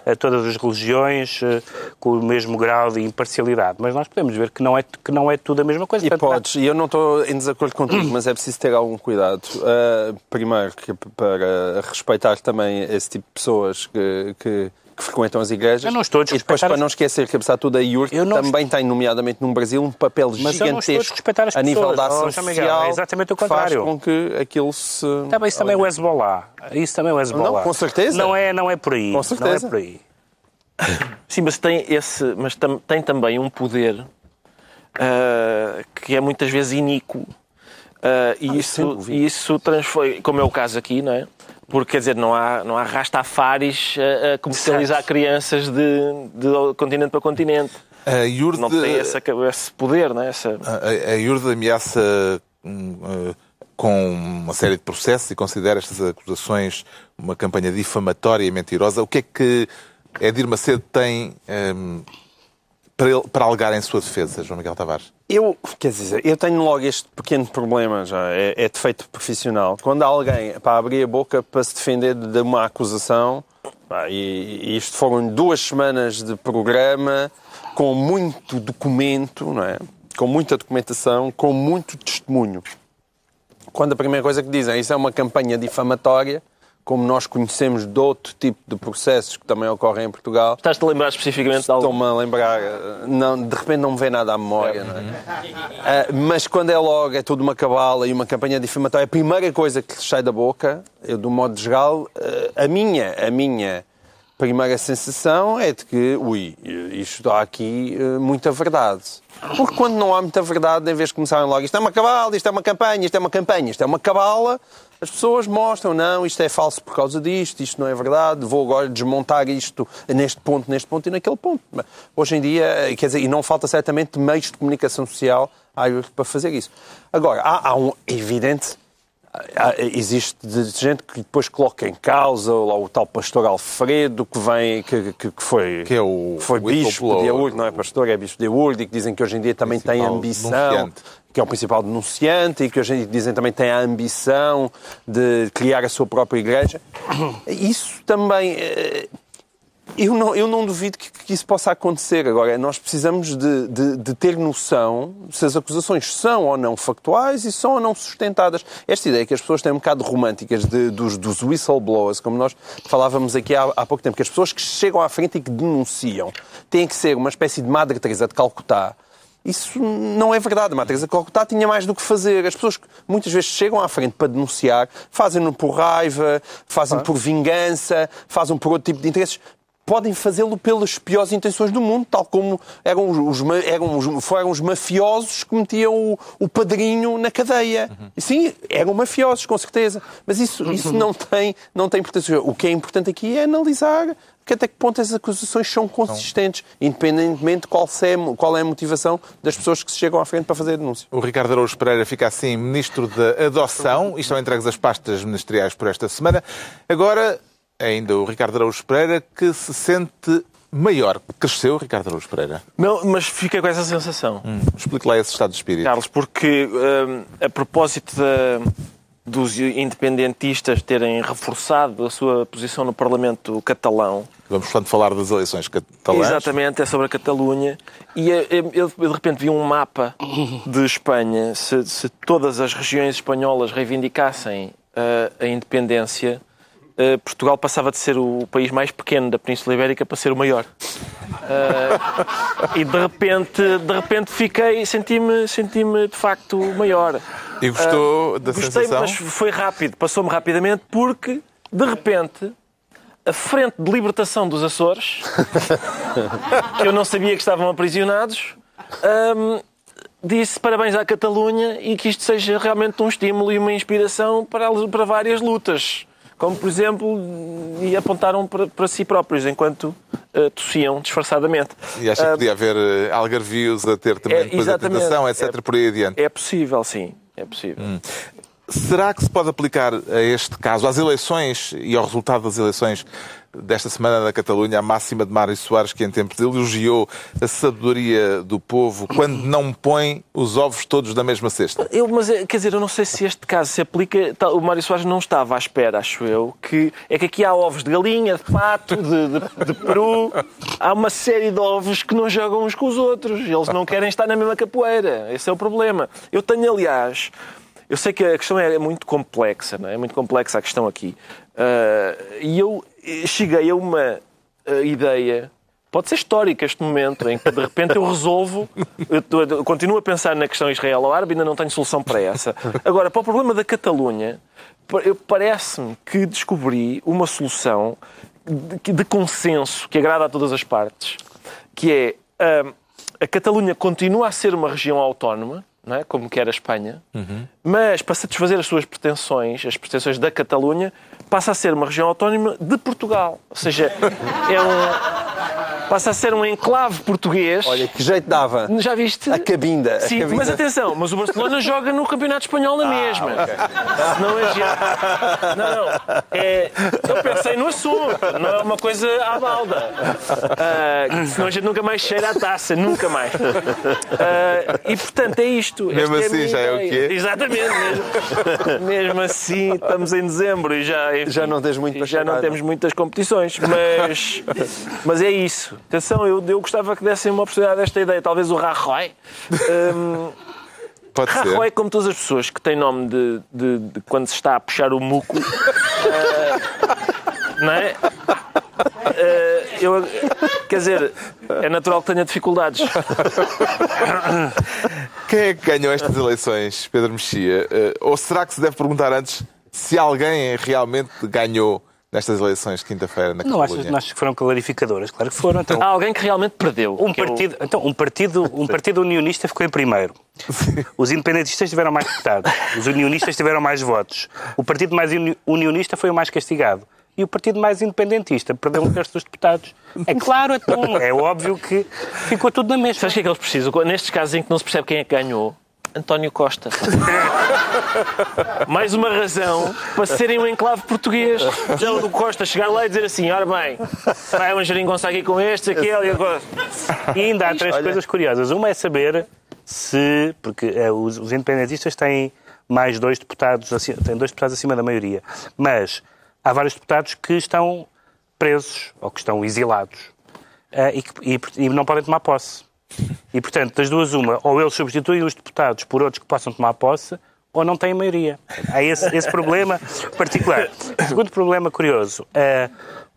eh, todas as religiões eh, com o mesmo grau de imparcialidade, mas nós podemos ver que não é, que não é tudo a mesma coisa. E Portanto, podes, e eu não estou em desacordo contigo, mas é preciso ter algum cuidado. Uh, primeiro, que para respeitar também esse tipo de pessoas que, que, que frequentam as igrejas. Eu não estou a E depois, para não esquecer que, apesar de tudo, a IURC também tem, nomeadamente no Brasil, um papel Mas eu não estou a gigantesco as a nível pessoas. da ação Oh, João Miguel, social. é exatamente o contrário. Faz com que aquilo se... Tá bem, isso também é o Hezbollah. Isso também é o Hezbollah. Não, com certeza. Não é, não é por aí. Com certeza. Não é por aí. Sim, mas tem esse, mas tam- tem também um poder ah, que é muitas vezes iníquo. Ah, e sem isso, e isso transforma, como é o caso aqui, não é? Porque, quer dizer, não há, não há rastafaris a, a comercializar crianças de, de continente para continente. A IURD, Não tem essa, esse poder, não é? Essa... a, a ameaça hum, eh, com uma série de processos e considera estas acusações uma campanha difamatória e mentirosa. O que é que Edir Macedo tem hum, para, ele, para alegar em sua defesa, João Miguel Tavares? Eu, quer dizer, eu tenho logo este pequeno problema já, é, é defeito profissional. Quando há alguém para abrir a boca para se defender de uma acusação, e, e isto foram duas semanas de programa com muito documento, não é? com muita documentação, com muito testemunho. Quando a primeira coisa que dizem isso é uma campanha difamatória, como nós conhecemos de outro tipo de processos que também ocorrem em Portugal. Estás-te a lembrar especificamente de algo? Estou-me a lembrar, não, de repente não me vem nada à memória, não é? Uh, mas quando é logo, é tudo uma cabala e uma campanha difamatória, a primeira coisa que lhe sai da boca, eu do modo geral, uh, a minha, a minha primeira sensação é de que, ui, isto há aqui uh, muita verdade. Porque quando não há muita verdade, em vez de começarem logo, isto é uma cabala, isto é uma campanha, isto é uma campanha, isto é uma cabala, as pessoas mostram, não, isto é falso por causa disto, isto não é verdade, vou agora desmontar isto neste ponto, neste ponto e naquele ponto. Hoje em dia, quer dizer, e não falta certamente meios de comunicação social para fazer isso. Agora, há, há um evidente existe gente que depois coloca em causa lá, o tal pastor Alfredo que vem que, que, que foi que é o foi o bispo de Aurde, não é pastor é bispo de Aurde e que dizem que hoje em dia também tem ambição. Que é o principal denunciante e que hoje dizem também tem a ambição de criar a sua própria igreja isso também eh, eu não, eu não duvido que, que, isso possa acontecer. Agora, nós precisamos de, de, de, ter noção se as acusações são ou não factuais e são ou não sustentadas. Esta ideia que as pessoas têm um bocado românticas de, dos, dos whistleblowers, como nós falávamos aqui há, há, pouco tempo, que as pessoas que chegam à frente e que denunciam têm que ser uma espécie de Madre Teresa de Calcutá. Isso não é verdade. A Teresa de Calcutá tinha mais do que fazer. As pessoas que muitas vezes chegam à frente para denunciar fazem-no por raiva, fazem por vingança, fazem por outro tipo de interesses podem fazê-lo pelas piores intenções do mundo, tal como eram os, eram os, foram os mafiosos que metiam o, o padrinho na cadeia. Uhum. Sim, eram mafiosos, com certeza. Mas isso, isso não, tem, não tem importância. O que é importante aqui é analisar que até que ponto as acusações são consistentes, independentemente de qual, é, qual é a motivação das pessoas que se chegam à frente para fazer a denúncia. O Ricardo Araújo Pereira fica assim Ministro da Adoção e estão entregues as pastas ministeriais por esta semana. Agora, ainda o Ricardo Araújo Pereira, que se sente maior. Cresceu, Ricardo Araújo Pereira? Não, mas fica com essa sensação. Hum, explique lá esse estado de espírito. Carlos, porque hum, a propósito da, dos independentistas terem reforçado a sua posição no Parlamento catalão. Vamos, portanto, falar das eleições catalãs. Exatamente, é sobre a Catalunha. E eu, de repente vi um mapa de Espanha. Se, se todas as regiões espanholas reivindicassem uh, a independência, eh, Portugal passava de ser o país mais pequeno da Península Ibérica para ser o maior. Uh, e de repente, de repente fiquei, senti-me senti de facto maior. E gostou uh, da gostei, sensação? mas foi rápido, passou-me rapidamente porque, de repente, a Frente de Libertação dos Açores, que eu não sabia que estavam aprisionados, um, disse parabéns à Catalunha e que isto seja realmente um estímulo e uma inspiração para, para várias lutas como por exemplo, e apontaram para, para si próprios enquanto uh, tossiam disfarçadamente. E acha que uh, podia haver uh, algarvios a ter também é, depois a tentação, etc., é, por aí adiante? É possível, sim. É possível. Hum. Será que se pode aplicar a este caso, às eleições e ao resultado das eleições desta semana na Catalunha, a máxima de Mário Soares, que em tempos elogiou a sabedoria do povo quando não põe os ovos todos da mesma cesta? Eu, mas, eh, quer dizer, eu não sei se este caso se aplica. O Mário Soares não estava à espera, acho eu, que é que aqui há ovos de galinha, de pato, de, de, de peru. Há uma série de ovos que não jogam uns com os outros. Eles não querem estar na mesma capoeira. Esse é o problema. Eu tenho, aliás, eu sei que a questão é muito complexa, não é? é muito complexa a questão aqui. Uh, e eu cheguei a uma uh, ideia, pode ser histórica este momento, em que de repente eu resolvo, eu, eu continuo a pensar na questão israelo-árabe e ainda não tenho solução para essa. Agora, para o problema da Catalunha, parece-me que descobri uma solução de, de, consenso que agrada a todas as partes, que é a Catalunha continua a ser uma região autónoma, não é? como era a Espanha, uhum. mas para satisfazer as suas pretensões, as pretensões da Catalunha, passa a ser uma região autónoma de Portugal. Ou seja, é um, passa a ser um enclave português. Olha, que jeito dava. Já viste? A cabinda. a Sim, cabinda. mas atenção, mas o Barcelona joga no Campeonato Espanhol na mesma. Não é já. Não, não. É, eu pensei no assunto, não é uma coisa à balda. Ah, senão a gente nunca mais cheira a taça, nunca mais. Ah, e portanto é isto. Mesmo Esta a assim, minha já é o quê? Exatamente. Mesmo, mesmo assim, estamos em dezembro e já. enfim, Já não tens muito Já não temos muitas competições, mas, mas é isso. Atenção, eu, eu gostava que dessem uma oportunidade a esta ideia. Talvez o Rajoy. Hum, Pode ser. Rajoy, como todas as pessoas que têm nome de, de- de quando se está a puxar o muco, eh, não é? Eh, eu, quer dizer, é natural que tenha dificuldades. Quem é que ganhou estas eleições, Pedro Mexia? Eh, Ou será que se deve perguntar antes se alguém realmente ganhou nestas eleições de quinta-feira na Não achas, Catalunha? não achas que foram clarificadoras? Claro que foram. Então, Há alguém que realmente perdeu. um é partido, então, um, partido, um partido unionista ficou em primeiro. Os independentistas tiveram mais deputados. Os unionistas tiveram mais votos. O partido mais uni- unionista foi o mais castigado. E o partido mais independentista perdeu um terço dos deputados. É claro, então, é óbvio que ficou tudo na mesma. Sabes o que é que eles precisam? Nestes casos em que não se percebe quem é que ganhou, António Costa. Mais uma razão para serem um enclave português. Já o do Costa chegar lá e dizer assim: ora bem, vai um geringonça aqui com este, aquele e agora. E ainda há três coisas curiosas. Uma é saber se, porque eh, os, os independentistas têm mais dois deputados, têm dois deputados acima da maioria, mas há vários deputados que estão presos ou que estão exilados eh, e, que- e- e não podem tomar posse. E, portanto, das duas, uma, ou eles substituem os deputados por outros que possam tomar posse, ou não têm maioria. Há esse, esse problema particular. Segundo problema curioso, eh,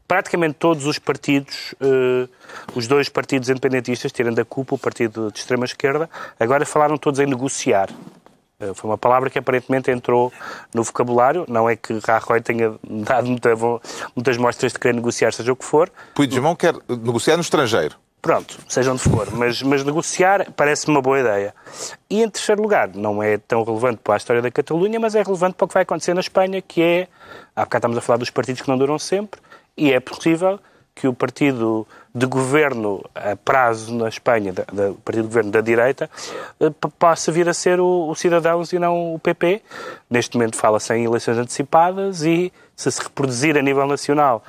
praticamente todos os partidos, eh, os dois partidos independentistas, tirando a CUP, o partido de extrema-esquerda, agora falaram todos em negociar. Eh, Foi uma palavra que aparentemente entrou no vocabulário. Não é que Rajoy tenha dado muita muitas mostras de querer negociar, seja o que for, Puigdemont quer negociar no estrangeiro. Pronto, seja onde for, mas, mas negociar parece-me uma boa ideia. E em terceiro lugar, não é tão relevante para a história da Catalunha, mas é relevante para o que vai acontecer na Espanha, que é, há bocado estamos a falar dos partidos que não duram sempre, e é possível que o partido de governo a prazo na Espanha, o partido de governo da direita, eh, possa vir a ser o, o Cidadãos e não o PP. Neste momento fala-se em eleições antecipadas e, se se reproduzir a nível nacional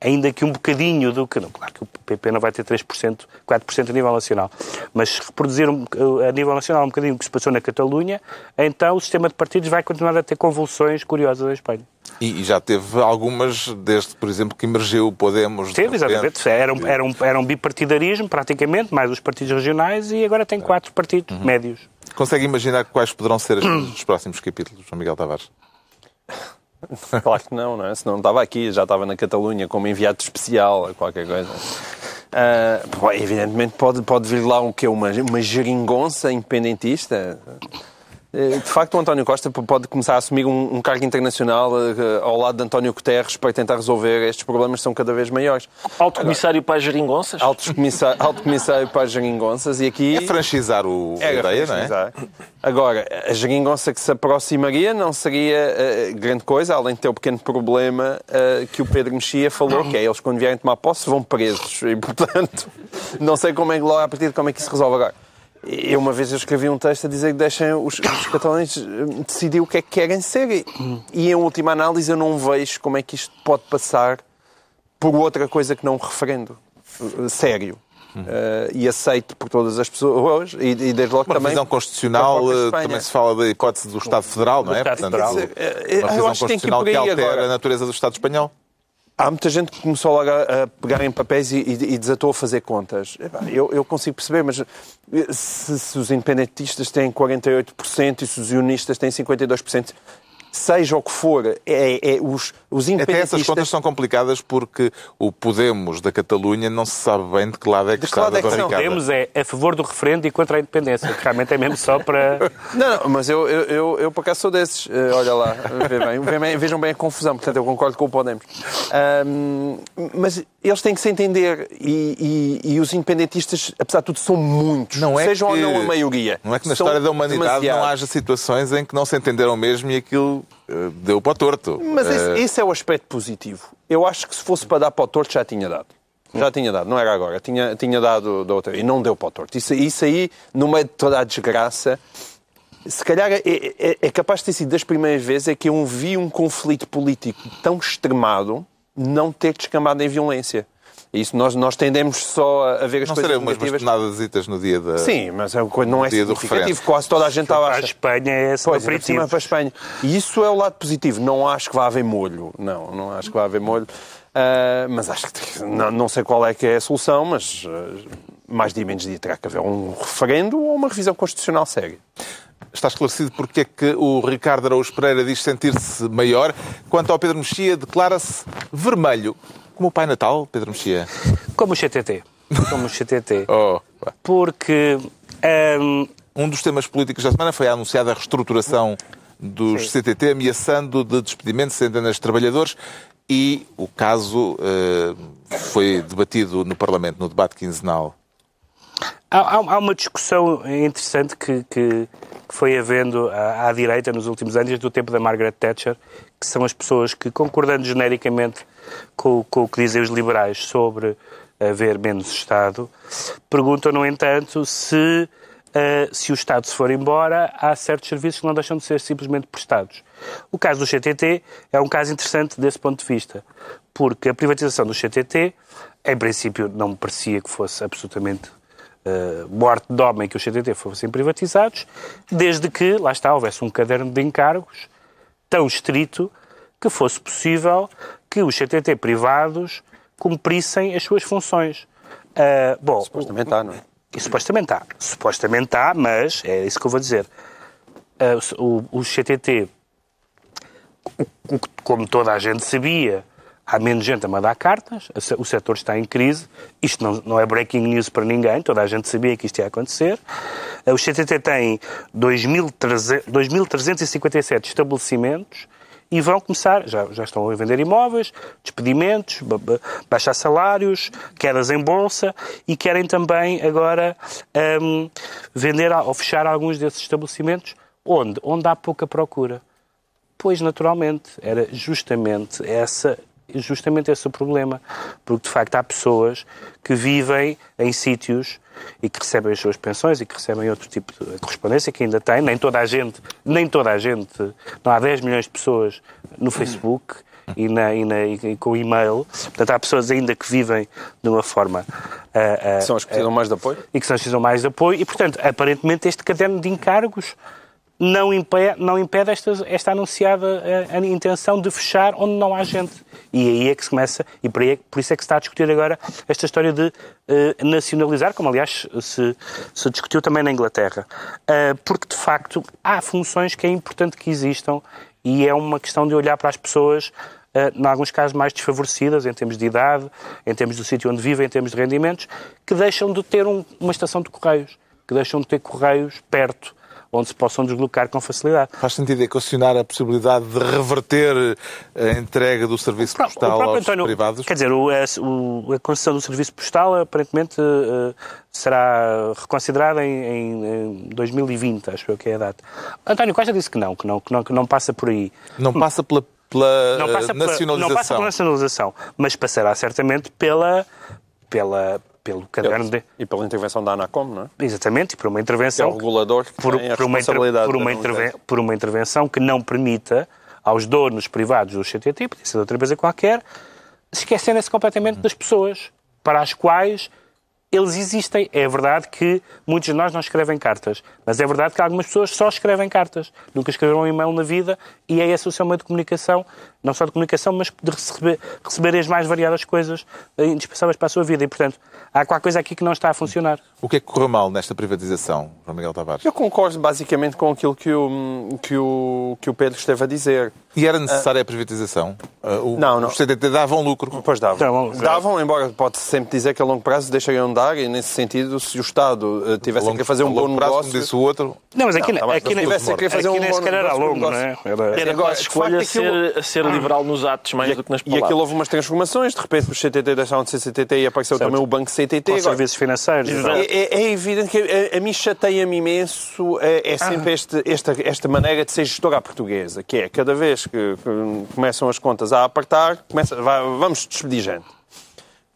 ainda que um bocadinho do que. Não, claro que o PP não vai ter 3%, 4% a nível nacional, mas se reproduzir um- a nível nacional um bocadinho o que se passou na Catalunha, então o sistema de partidos vai continuar a ter convulsões curiosas em Espanha. E, e já teve algumas, desde, por exemplo, que emergiu o Podemos. de Teve, exatamente. Era um, era, um, era um bipartidarismo, praticamente, mais os partidos regionais, e agora tem quatro partidos médios. Consegue imaginar quais poderão ser os próximos capítulos, João Miguel Tavares? Claro que não, não é? Se não estava aqui, já estava na Catalunha como enviado especial a qualquer coisa. Pô, evidentemente pode, pode vir lá o quê? Uma, uma geringonça independentista? Eh, De facto, o António Costa pode começar a assumir um, um cargo internacional eh, ao lado de António Guterres para tentar resolver estes problemas que são cada vez maiores. Alto comissário para as geringonças? Alto comissário, alto comissário para as geringonças e aqui... É franchizar o, a Era ideia, não é? franchizar. Agora, a geringonça que se aproximaria não seria eh, grande coisa, além de ter o pequeno problema eh, que o Pedro Mexia falou, que é eles quando vierem tomar posse vão presos. E, portanto, não sei como é que logo a partir de como é que isso se resolve agora. Eu uma vez eu escrevi um texto a dizer que deixem os, os catalães eh, decidir o que é que querem ser. E, e em última análise eu não vejo como é que isto pode passar por outra coisa que não um referendo eh, sério. eh, e aceito por todas as pessoas e, e desde logo Uma também revisão constitucional, também se fala da hipótese do Estado Federal, não é? Uma Quer dizer, eu revisão acho que tem que ir constitucional que aí altera agora. a natureza do Estado espanhol. Há muita gente que começou logo a, pegar em papéis e, e- desatou a fazer contas. Eu, eu consigo perceber, mas eh, se, se os independentistas têm 48% e se os unionistas têm 52%, seja o que for, é, é os, os Até independentistas... essas contas são complicadas porque o Podemos da Catalunha não se sabe bem de que lado é que De que está lado da é que barricada. Temos é a favor do referendo e contra a independência, que realmente é mesmo só para. Não, não, mas eu, eu, eu, eu por acaso sou desses. Eh, olha lá, vê bem, vejam bem a confusão, portanto eu concordo com o Podemos. Mas eles têm que se entender e, e- e os independentistas, apesar de tudo, são muitos. Não é sejam que- ou não a maioria. Não é que na história da humanidade demasiados. não haja situações em que não se entenderam mesmo e aquilo deu para o torto. Mas esse, Eh, esse é o aspecto positivo. Eu acho que se fosse para dar para o torto já tinha dado. Já tinha dado, não era agora. Tinha, tinha dado da outra. E não deu para o torto. Isso, isso aí, no meio de toda a desgraça, se calhar é, é, é capaz de ter sido das primeiras vezes é que eu vi um conflito político tão extremado não ter descambado em violência. Isso nós, nós tendemos só a ver as Não coisas umas negativas. bastonadazitas no dia da... Sim, mas é uma coisa- não é significativo. Quase toda a gente estava a Para a achar. Espanha é esse Pois, aperitivo. para a Espanha. E isso é o lado positivo. Não acho que vá haver molho. Não, não acho que vá haver molho. Ah, mas acho que não, não sei qual é que é a solução, mas ah, mais dia menos dia terá que haver um referendo ou uma revisão constitucional séria. Está esclarecido porque é que o Ricardo Araújo Pereira diz sentir-se maior. Quanto ao Pedro Mexia, declara-se vermelho. Como o Pai Natal, Pedro Mexia. Como o CTT. Como o CTT. Oh. Porque hum, Um dos temas políticos da semana foi a anunciada reestruturação dos CTT, ameaçando de despedimento centenas de trabalhadores. E o caso eh, foi debatido no Parlamento, no debate quinzenal. há, há- há uma discussão interessante que, que- que foi havendo à, à direita nos últimos anos, desde o tempo da Margaret Thatcher, que são as pessoas que, concordando genericamente com, com o que dizem os liberais sobre haver menos Estado, perguntam, no entanto, se, eh, se o Estado se for embora, há certos serviços que não deixam de ser simplesmente prestados. O caso do CTT é um caso interessante desse ponto de vista, porque a privatização do CTT, em princípio, não me parecia que fosse absolutamente uh, morte de homem que os CTT fossem privatizados, desde que, lá está, houvesse um caderno de encargos tão estrito que fosse possível que os CTT privados cumprissem as suas funções. Uh, bom, Supostamente está, não é? supostamente há. Supostamente há, mas é isso que eu vou dizer. Uh, o, o CTT, o- o- como toda a gente sabia, há menos gente a mandar cartas, o se- o setor está em crise. Isto não, não é breaking news para ninguém, toda a gente sabia que isto ia acontecer. Uh, O CTT tem 2.300 2.357 estabelecimentos e vão começar, já, já estão a vender imóveis, despedimentos, ba- ba- baixar salários, quedas em bolsa e querem também agora hum, vender ou fechar alguns desses estabelecimentos. Onde? Onde há pouca procura. Pois, naturalmente, era justamente essa justamente esse o problema. Porque, de facto, há pessoas que vivem em sítios e que recebem as suas pensões e que recebem outro tipo de correspondência que ainda têm. Nem toda a gente, nem toda a gente, não há 10 milhões de pessoas no Facebook e, na, e, na, e com e-mail. Portanto, há pessoas ainda que vivem de uma forma... ah, ah, São as que precisam mais de apoio. e que são as que precisam mais de apoio. E, portanto, aparentemente este caderno de encargos não impede, não impede esta, esta anunciada eh, a, intenção de fechar onde não há gente. E aí é que se começa, e por, é- por isso é que se está a discutir agora esta história de eh, nacionalizar, como aliás se, se discutiu também na Inglaterra. Eh, porque, de facto, há funções que é importante que existam e é uma questão de olhar para as pessoas em alguns casos mais desfavorecidas, em termos de idade, em termos do sítio onde vivem, em termos de rendimentos, que deixam de ter um- uma estação de correios, que deixam de ter correios perto, onde se possam deslocar com facilidade. Faz sentido equacionar a possibilidade de reverter a entrega do serviço Pro- postal aos privados? Quer dizer, o- a, o- a concessão do serviço postal aparentemente eh, será reconsiderada em, em- em 2020, acho eu que é a data. António Costa disse que não, que não, que não, que não passa por aí. Não passa pela, pela Não passa, eh, pela, nacionalização. não passa pela nacionalização, mas passará certamente pela, pela, pelo caderno de... E pela intervenção da ANACOM, não é? Exatamente, por uma Que é intervenção o regulador que por, tem a por uma, por, uma da interve- anunciação. por uma intervenção que não permita aos donos privados do CTT, podia ser de outra empresa qualquer, esquecerem-se completamente das pessoas para as quais eles existem. É verdade que muitos de nós não escrevem cartas, mas é verdade que algumas pessoas só escrevem cartas. Nunca escreveram um e-mail na vida e é esse o seu meio de comunicação, não só de comunicação, mas de receber, receber as mais variadas coisas eh, indispensáveis para a sua vida. E, portanto, há qualquer coisa aqui que não está a funcionar. O que é que correu mal nesta privatização, João Miguel Tavares? Eu concordo basicamente com aquilo que o, que o, que o Pedro esteve a dizer. E era necessária a privatização? Uh, o- Não, não. Os CTT davam lucro. Pois davam. Davam, davam, embora pode sempre dizer que a longo prazo deixariam de dar, e nesse sentido, se o Estado eh, tivesse a querer fazer um A bom longo prazo, negócio... como disse o outro, Não, mas aqui, Não, tá bem, aqui, se tivesse a querer fazer aqui um nem sequer era negócio, longo, não é? Era... Era Agora, de escolha facto, aquilo- ser, ser liberal nos atos mais do que nas E palavras. aquilo houve umas transformações, de repente os CTT deixaram de ser CTT e apareceu Certo. também o Banco CTT. Com Agora, serviços financeiros. É, é- é evidente que a, a mim chateia-me imenso é, é sempre este- esta, esta maneira de ser gestora à portuguesa, que é cada vez que, que começam as contas a apertar, começa, vai- vamos despedir gente.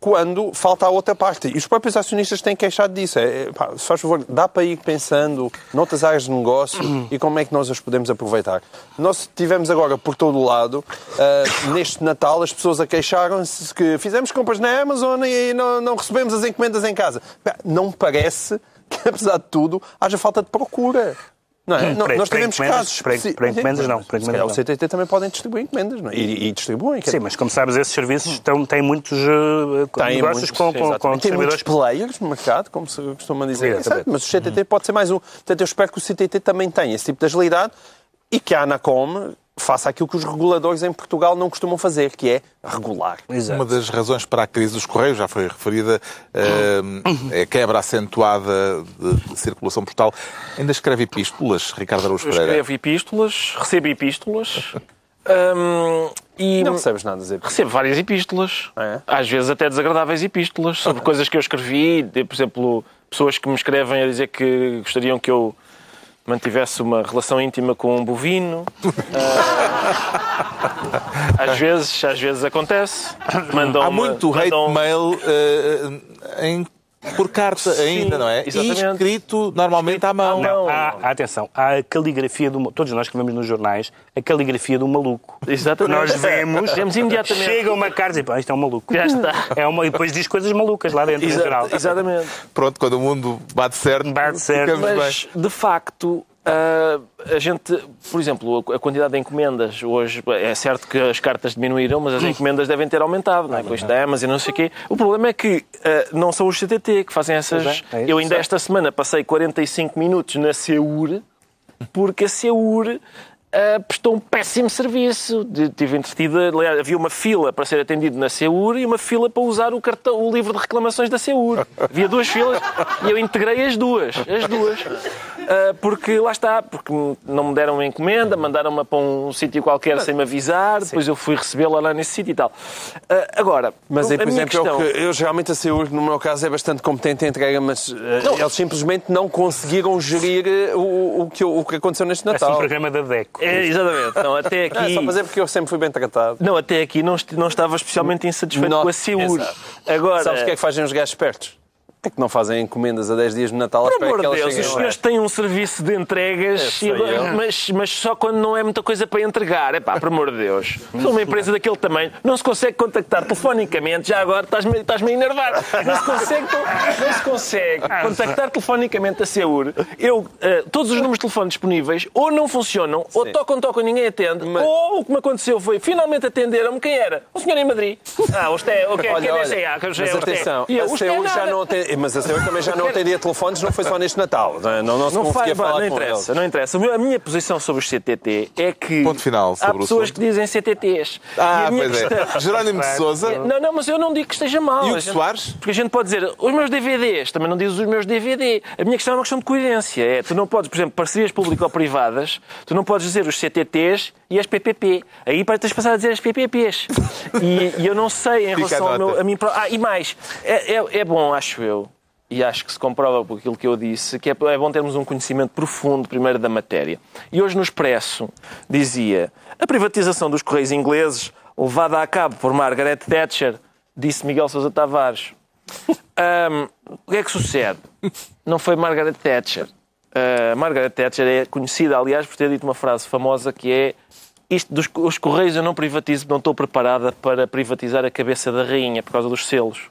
quando falta a outra parte. E os próprios acionistas têm queixado disso. É, é, pá, se faz favor, dá para ir pensando noutras áreas de negócio e como é que nós as podemos aproveitar. Nós tivemos agora por todo o lado, uh, neste Natal, as pessoas a queixaram-se que fizemos compras na Amazon e não, não recebemos as encomendas em casa. Não parece que, apesar de tudo, haja falta de procura. Não é? Para- nós para tivemos encomendas- casos. para- Sim, para encomendas não, para encomendas o CTT também podem distribuir encomendas, não é? E, e distribuem. Sim, mas como sabes, esses serviços estão, têm muitos uh, Tem negócios muitos, com, com, com exatamente. Tem muitos distribuidores. players no mercado, como se costuma dizer. Mas o CTT pode ser mais um. Portanto, eu espero que o CTT também tenha esse tipo de agilidade e que a Anacom faça aquilo que os reguladores em Portugal não costumam fazer, que é regular. Exato. Uma das razões para a crise dos Correios, já foi referida, eh, é a quebra acentuada de, circulação postal. Ainda escreve epístolas, Ricardo Araújo Pereira? escrevo epístolas, recebo epístolas hum, e Não recebes nada a dizer. recebo várias epístolas. É? Às vezes até desagradáveis epístolas sobre coisas que eu escrevi. De, por exemplo, pessoas que me escrevem a dizer que gostariam que eu mantivesse uma relação íntima com um bovino. Ah, às vezes, às vezes acontece. Mandam Há muito hate mandam- mail eh, em, por carta ainda, não é? exatamente. E escrito normalmente à mão. Não. Há, atenção, há a caligrafia do. Todos nós que vemos nos jornais, a caligrafia do maluco. Exatamente. Nós vemos, Vemos imediatamente. chega uma carta e diz, "Pá, isto é um maluco. Já está. É uma, e depois diz coisas malucas lá dentro, Exa- em geral. Exatamente. Pronto, quando o mundo bate certo, Bate certo. ficamos bem. Mas, de facto, ah, a gente, por exemplo, a quantidade de encomendas hoje, é certo que as cartas diminuíram, mas as encomendas devem ter aumentado, não é? Com isto da Amazon e não sei o quê. O problema é que ah, não são os CTT que fazem essas. É, é. Eu ainda esta semana passei 45 minutos na Seur, porque a Seur ah, prestou um péssimo serviço. De- Tive entretida, aliás, havia uma fila para ser atendido na Seur e uma fila para usar o, cartão, o livro de reclamações da Seur. Havia duas filas e eu integrei as duas. As duas. Ah, porque lá está, porque não me deram uma encomenda, mandaram-me para um sítio qualquer sem me avisar, depois eu fui recebê-la lá nesse sítio e tal. Ah, agora, Mas aí, a por minha exemplo, questão... eu, que- eu geralmente a CEUR, no meu caso, é bastante competente em entrega, mas eh, eles simplesmente não conseguiram gerir o, o, que, o que aconteceu neste Parece um Natal. programa da DECO. É, exatamente. Não, até É, aqui... só fazer porque eu sempre fui bem tratado. Não, até aqui não, não estava especialmente insatisfeito Não, com a exato. Agora, Sabes o que é que fazem os gajos espertos? É que não fazem encomendas a 10 dias de Natal por amor de Deus, cheguem os senhores têm um serviço de entregas, É, e mas, mas só quando não é muita coisa para entregar. É pá, por amor de Deus. Sou uma empresa daquele tamanho, não se consegue contactar telefonicamente, já agora estás-me estás-me a enervar. Não se consegue, não se consegue contactar telefonicamente a Seur. Eu, eh, todos os números de telefone disponíveis ou não funcionam, ou Sim. tocam, tocam e ninguém atende, Mas- ou o que me aconteceu foi finalmente atenderam-me quem era? O senhor em Madrid. Ah, o Sté, o que é que é? Ah, mas é atenção, a o Sté CEUR já não atende, mas a CEUR também já não atendia telefones, não foi só neste Natal. Não, é? não, não se Não, faz, falar não interessa, eles. não interessa. A minha posição sobre os CTT é que Ponto final sobre há o pessoas assunto. que dizem CTTs. Ah, a pois é. questão... Jerónimo de Souza. Não, não, mas eu não digo que esteja mal. E o A gente- Soares? Porque a gente pode dizer os meus DVDs, também não diz os meus DVD. A minha questão é uma questão de coerência. É, tu não podes, por exemplo, parcerias público-privadas, tu não podes dizer os CTTs e as PPP. Aí para tens de passar a dizer as PPPs. E, e eu não sei em Fica a relação ao nota. meu, a mim. Ah, e mais, é, é, é bom, acho eu, e acho que se comprova por aquilo que eu disse, que é, é bom termos um conhecimento profundo, primeiro, da matéria. E hoje no Expresso dizia a privatização dos Correios ingleses, levada a cabo por Margaret Thatcher, disse Miguel Sousa Tavares. Ahm, o que é que sucede? Não foi Margaret Thatcher. Ah, Margaret Thatcher é conhecida, aliás, por ter dito uma frase famosa que é isto dos os Correios eu não privatizo, não estou preparada para privatizar a cabeça da rainha por causa dos selos.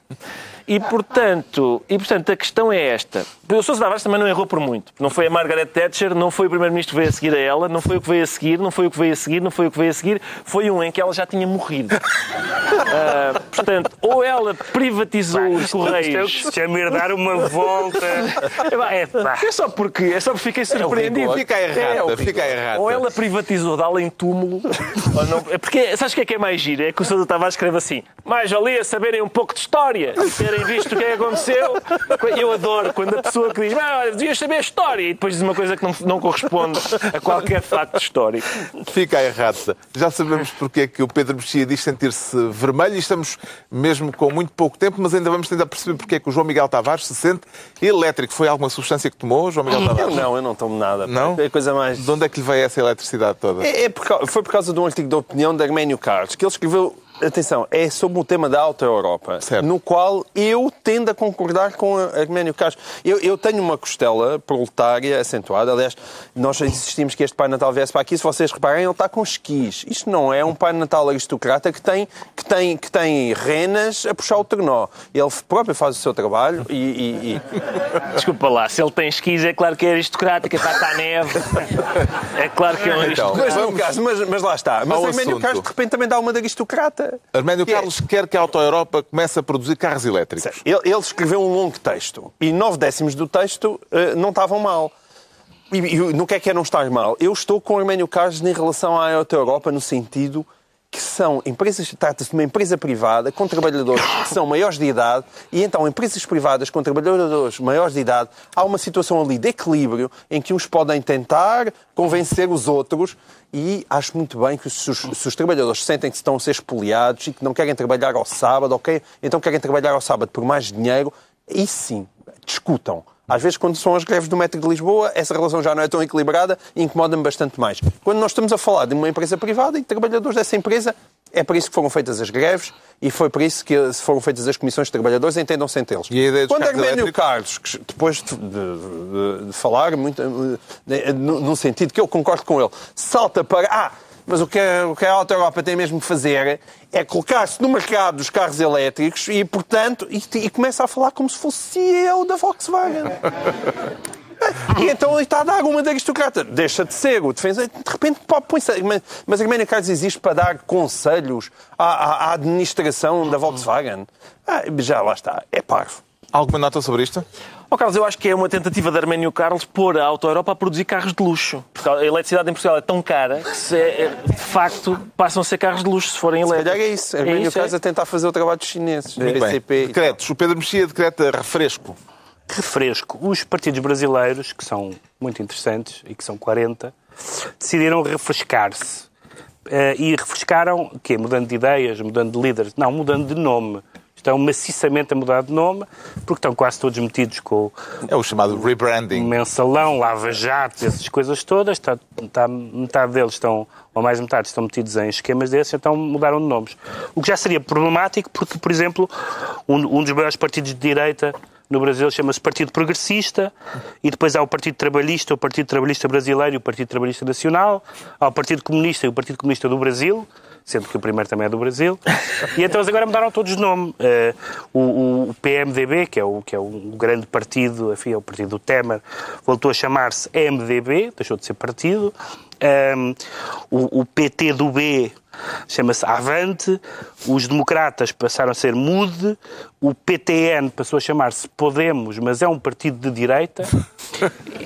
E portanto, e, portanto a questão é esta. O Sousa Tavares também não errou por muito. Não foi a Margaret Thatcher, não foi o Primeiro-Ministro que veio a seguir a ela, não foi o que veio a seguir, não foi o que veio a seguir, não foi o que veio a seguir. Foi um em que ela já tinha morrido. Ah, portanto, ou ela privatizou os Isto é Correios... que se chama dar uma volta. É. É só porque, é só porque fiquei surpreendido. Fica aí É, fica aí errada. Ou ela privatizou de além túmulo, ou não. É porque, sabes o que é que é mais giro? É que o Sousa Tavares escreve assim: mais valia saberem um pouco de história e terem visto o que é que aconteceu. Eu adoro quando a pessoa que diz, "Ah, devias saber a história e depois diz uma coisa que não, não corresponde a qualquer facto histórico. Fica aí errada. Já sabemos porque é que o Pedro Mexia diz sentir-se vermelho e estamos mesmo com muito pouco tempo, mas ainda vamos tentar perceber porque é que o João Miguel Tavares se sente elétrico. Foi alguma substância que tomou, João Miguel Tavares? não, eu não tomo nada. Não? É a coisa mais. De onde é que lhe veio essa eletricidade toda? É, é por foi por causa de um artigo de opinião da Arménio Carlos, que ele escreveu atenção, é sobre o tema da Alta Europa, Certo. no qual eu tendo a concordar com a Arménio Carlos. Eu, eu tenho uma costela proletária acentuada. Aliás, nós insistimos que este Pai Natal viesse para aqui. Se vocês reparem, ele está com esquis. Isto não é um Pai Natal aristocrata que tem, que tem, que tem renas a puxar o trenó. Ele próprio faz o seu trabalho e- e- e Desculpa lá, se ele tem esquis, é claro que é aristocrática, está à neve. É claro que é um Então, aristocrata. Mas, Vamos caso, mas, mas lá está. Mas Arménio. Carlos, de repente, também dá uma de aristocrata. Arménio Que é- Carlos quer que a Auto Europa comece a produzir carros elétricos. Ele, ele escreveu um longo texto e nove décimos do texto eh, não estavam mal. E, e no que é que é não estar mal? Eu estou com o Arménio Carlos em relação à Auto Europa no sentido que são empresas, trata-se de uma empresa privada com trabalhadores que são maiores de idade e então empresas privadas com trabalhadores maiores de idade há uma situação ali de equilíbrio em que uns podem tentar convencer os outros e acho muito bem que se os, se os trabalhadores sentem que estão a ser expoliados e que não querem trabalhar ao sábado, ok? Então querem trabalhar ao sábado por mais dinheiro, e sim, discutam. Às vezes, quando são as greves do metro de Lisboa, essa relação já não é tão equilibrada e incomoda-me bastante mais. Quando nós estamos a falar de uma empresa privada e de trabalhadores dessa empresa, é para isso que foram feitas as greves e foi para isso que foram feitas as comissões de trabalhadores, entendam-se entre eles. Quando Arménio? Carlos, depois de, de- de falar, muito, eh, no, no sentido que eu concordo com ele, salta para. Ah, mas o que, a- o que a Auto Europa tem mesmo que fazer é colocar-se no mercado dos carros elétricos e, portanto, e, e começa a falar como se fosse CEO da Volkswagen. E então ele está a dar uma de aristocrata. Deixa de ser o defesa. De repente põe-se. Mas, mas Arménio Carlos existe para dar conselhos à, à- à administração da Volkswagen. Ah, já lá está. É parvo. Alguma nota sobre isto? Ó Carlos, eu acho que é uma tentativa de Arménio Carlos pôr a Auto Europa a produzir carros de luxo. Porque a eletricidade em Portugal é tão cara que, se é- de facto, passam a ser carros de luxo se forem Se calhar elétricos. é isso. Arménio isso, é. Carlos a tentar fazer o trabalho dos chineses. Muito bem. PCP. e tal. Decretos. O Pedro Mexia decreta refresco. Refresco. Os partidos brasileiros, que são muito interessantes e que são 40, decidiram refrescar-se. Eh, e refrescaram, o quê? Mudando de ideias, mudando de líderes? Não, mudando de nome. Estão maciçamente a mudar de nome, porque estão quase todos metidos com É o chamado rebranding. mensalão, lava-jato, essas coisas todas. Está, está- metade deles estão, ou mais metade, estão metidos em esquemas desses, então mudaram de nomes. O que já seria problemático, porque, por exemplo, um, um dos maiores partidos de direita no Brasil chama-se Partido Progressista, e depois há o Partido Trabalhista, o Partido Trabalhista Brasileiro e o Partido Trabalhista Nacional, há o Partido Comunista e o Partido Comunista do Brasil, sendo que o primeiro também é do Brasil, e então eles agora mudaram todos de nome. Eh, o, o- PMDB, que é o, que é o grande partido, enfim, é o partido do Temer, voltou a chamar-se MDB, deixou de ser partido. Ehm, o, o PT do B chama-se Avante, os democratas passaram a ser MUD, o PTN passou a chamar-se Podemos, mas é um partido de direita.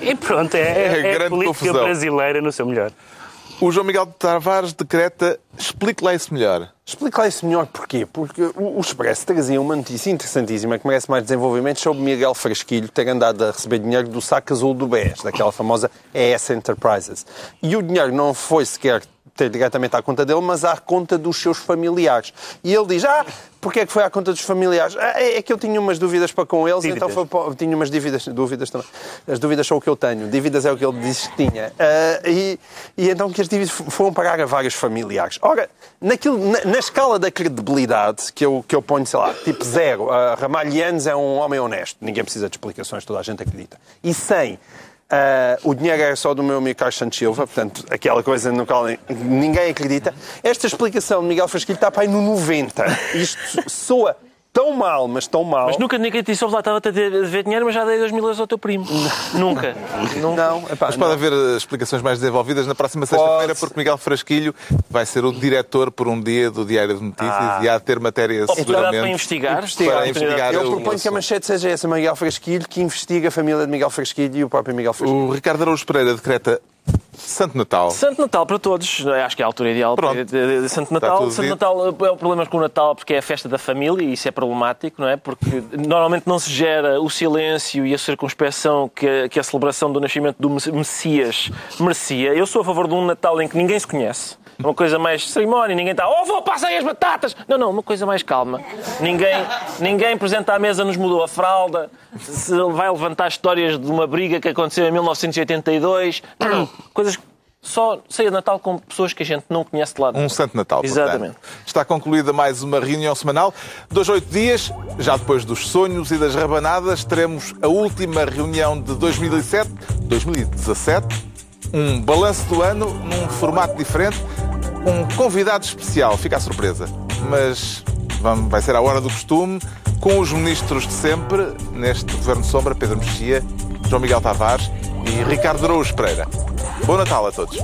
E pronto, é, é, É a política confusão. brasileira no seu melhor. O João Miguel de Tavares decreta explique lá isso melhor. Explica lá isso melhor porquê. Porque o Expresso trazia uma notícia interessantíssima que merece mais desenvolvimento sobre Miguel Frasquilho ter andado a receber dinheiro do saco azul do BES, daquela famosa ES Enterprises. E o dinheiro não foi sequer ter diretamente à conta dele, mas à conta dos seus familiares. E ele diz, ah, porquê é que foi à conta dos familiares? Ah, é é que eu tinha umas dúvidas para com eles, então foi para- tinha umas dívidas, dúvidas também. As dúvidas são o que eu tenho, dívidas é o que ele disse que tinha. Ah, e, e então que as dívidas foram pagar a vários familiares. Ora, naquilo, na, na escala da credibilidade, que eu, que eu ponho, sei lá, tipo zero, uh, Ramalhianos é um homem honesto, ninguém precisa de explicações, toda a gente acredita. E 100, ah, o dinheiro é só do meu amigo Carlos Santos Silva, portanto, aquela coisa no qual ninguém acredita. Esta explicação de Miguel Frasquilho está para aí no 90. Isto soa tão mal, mas tão mal. Mas nunca ninguém te disse, "Ouve lá, estava a dever dinheiro, mas já dei 2 mil euros ao teu primo. nunca. Nunca. Não, epá, Mas não. pode haver eh, explicações mais desenvolvidas na próxima sexta-feira, porque Miguel Frasquilho vai ser o diretor por um dia do Diário de Notícias Ah. e há de ter matéria Oportunidade seguramente. para investigar. Para investigar Eu proponho que a manchete seja essa, Miguel Frasquilho, que investiga a família de Miguel Frasquilho e o próprio Miguel Frasquilho. O Ricardo Araújo Pereira decreta Santo Natal. Santo Natal para todos, acho que é a altura ideal Pronto. Santo Natal. Santo. Natal é o problema com o Natal porque é a festa da família e isso é problemático, não é? Porque normalmente não se gera o silêncio e a circunspeção que a, que a celebração do nascimento do Messias merecia. Eu sou a favor de um Natal em que ninguém se conhece. Uma coisa mais cerimónia, ninguém está, oh, vou passar aí as batatas. Não, não, uma coisa mais calma. Ninguém, ninguém presente à mesa nos mudou a fralda, se vai levantar histórias de uma briga que aconteceu em 1982. Não, não. Coisas só ceia de Natal com pessoas que a gente não conhece de lado. Um Santo Natal, portanto. Exatamente. Está concluída mais uma reunião semanal. Dois, oito dias, já depois dos sonhos e das rabanadas, teremos a última reunião de 2007, 2017. Um balanço do ano num formato diferente, com um convidado especial. Fica a surpresa. Mas vamos, vai ser à hora do costume, com os ministros de sempre, neste Governo Sombra, Pedro Mexia, João Miguel Tavares e Ricardo Araújo Pereira. Bom Natal a todos.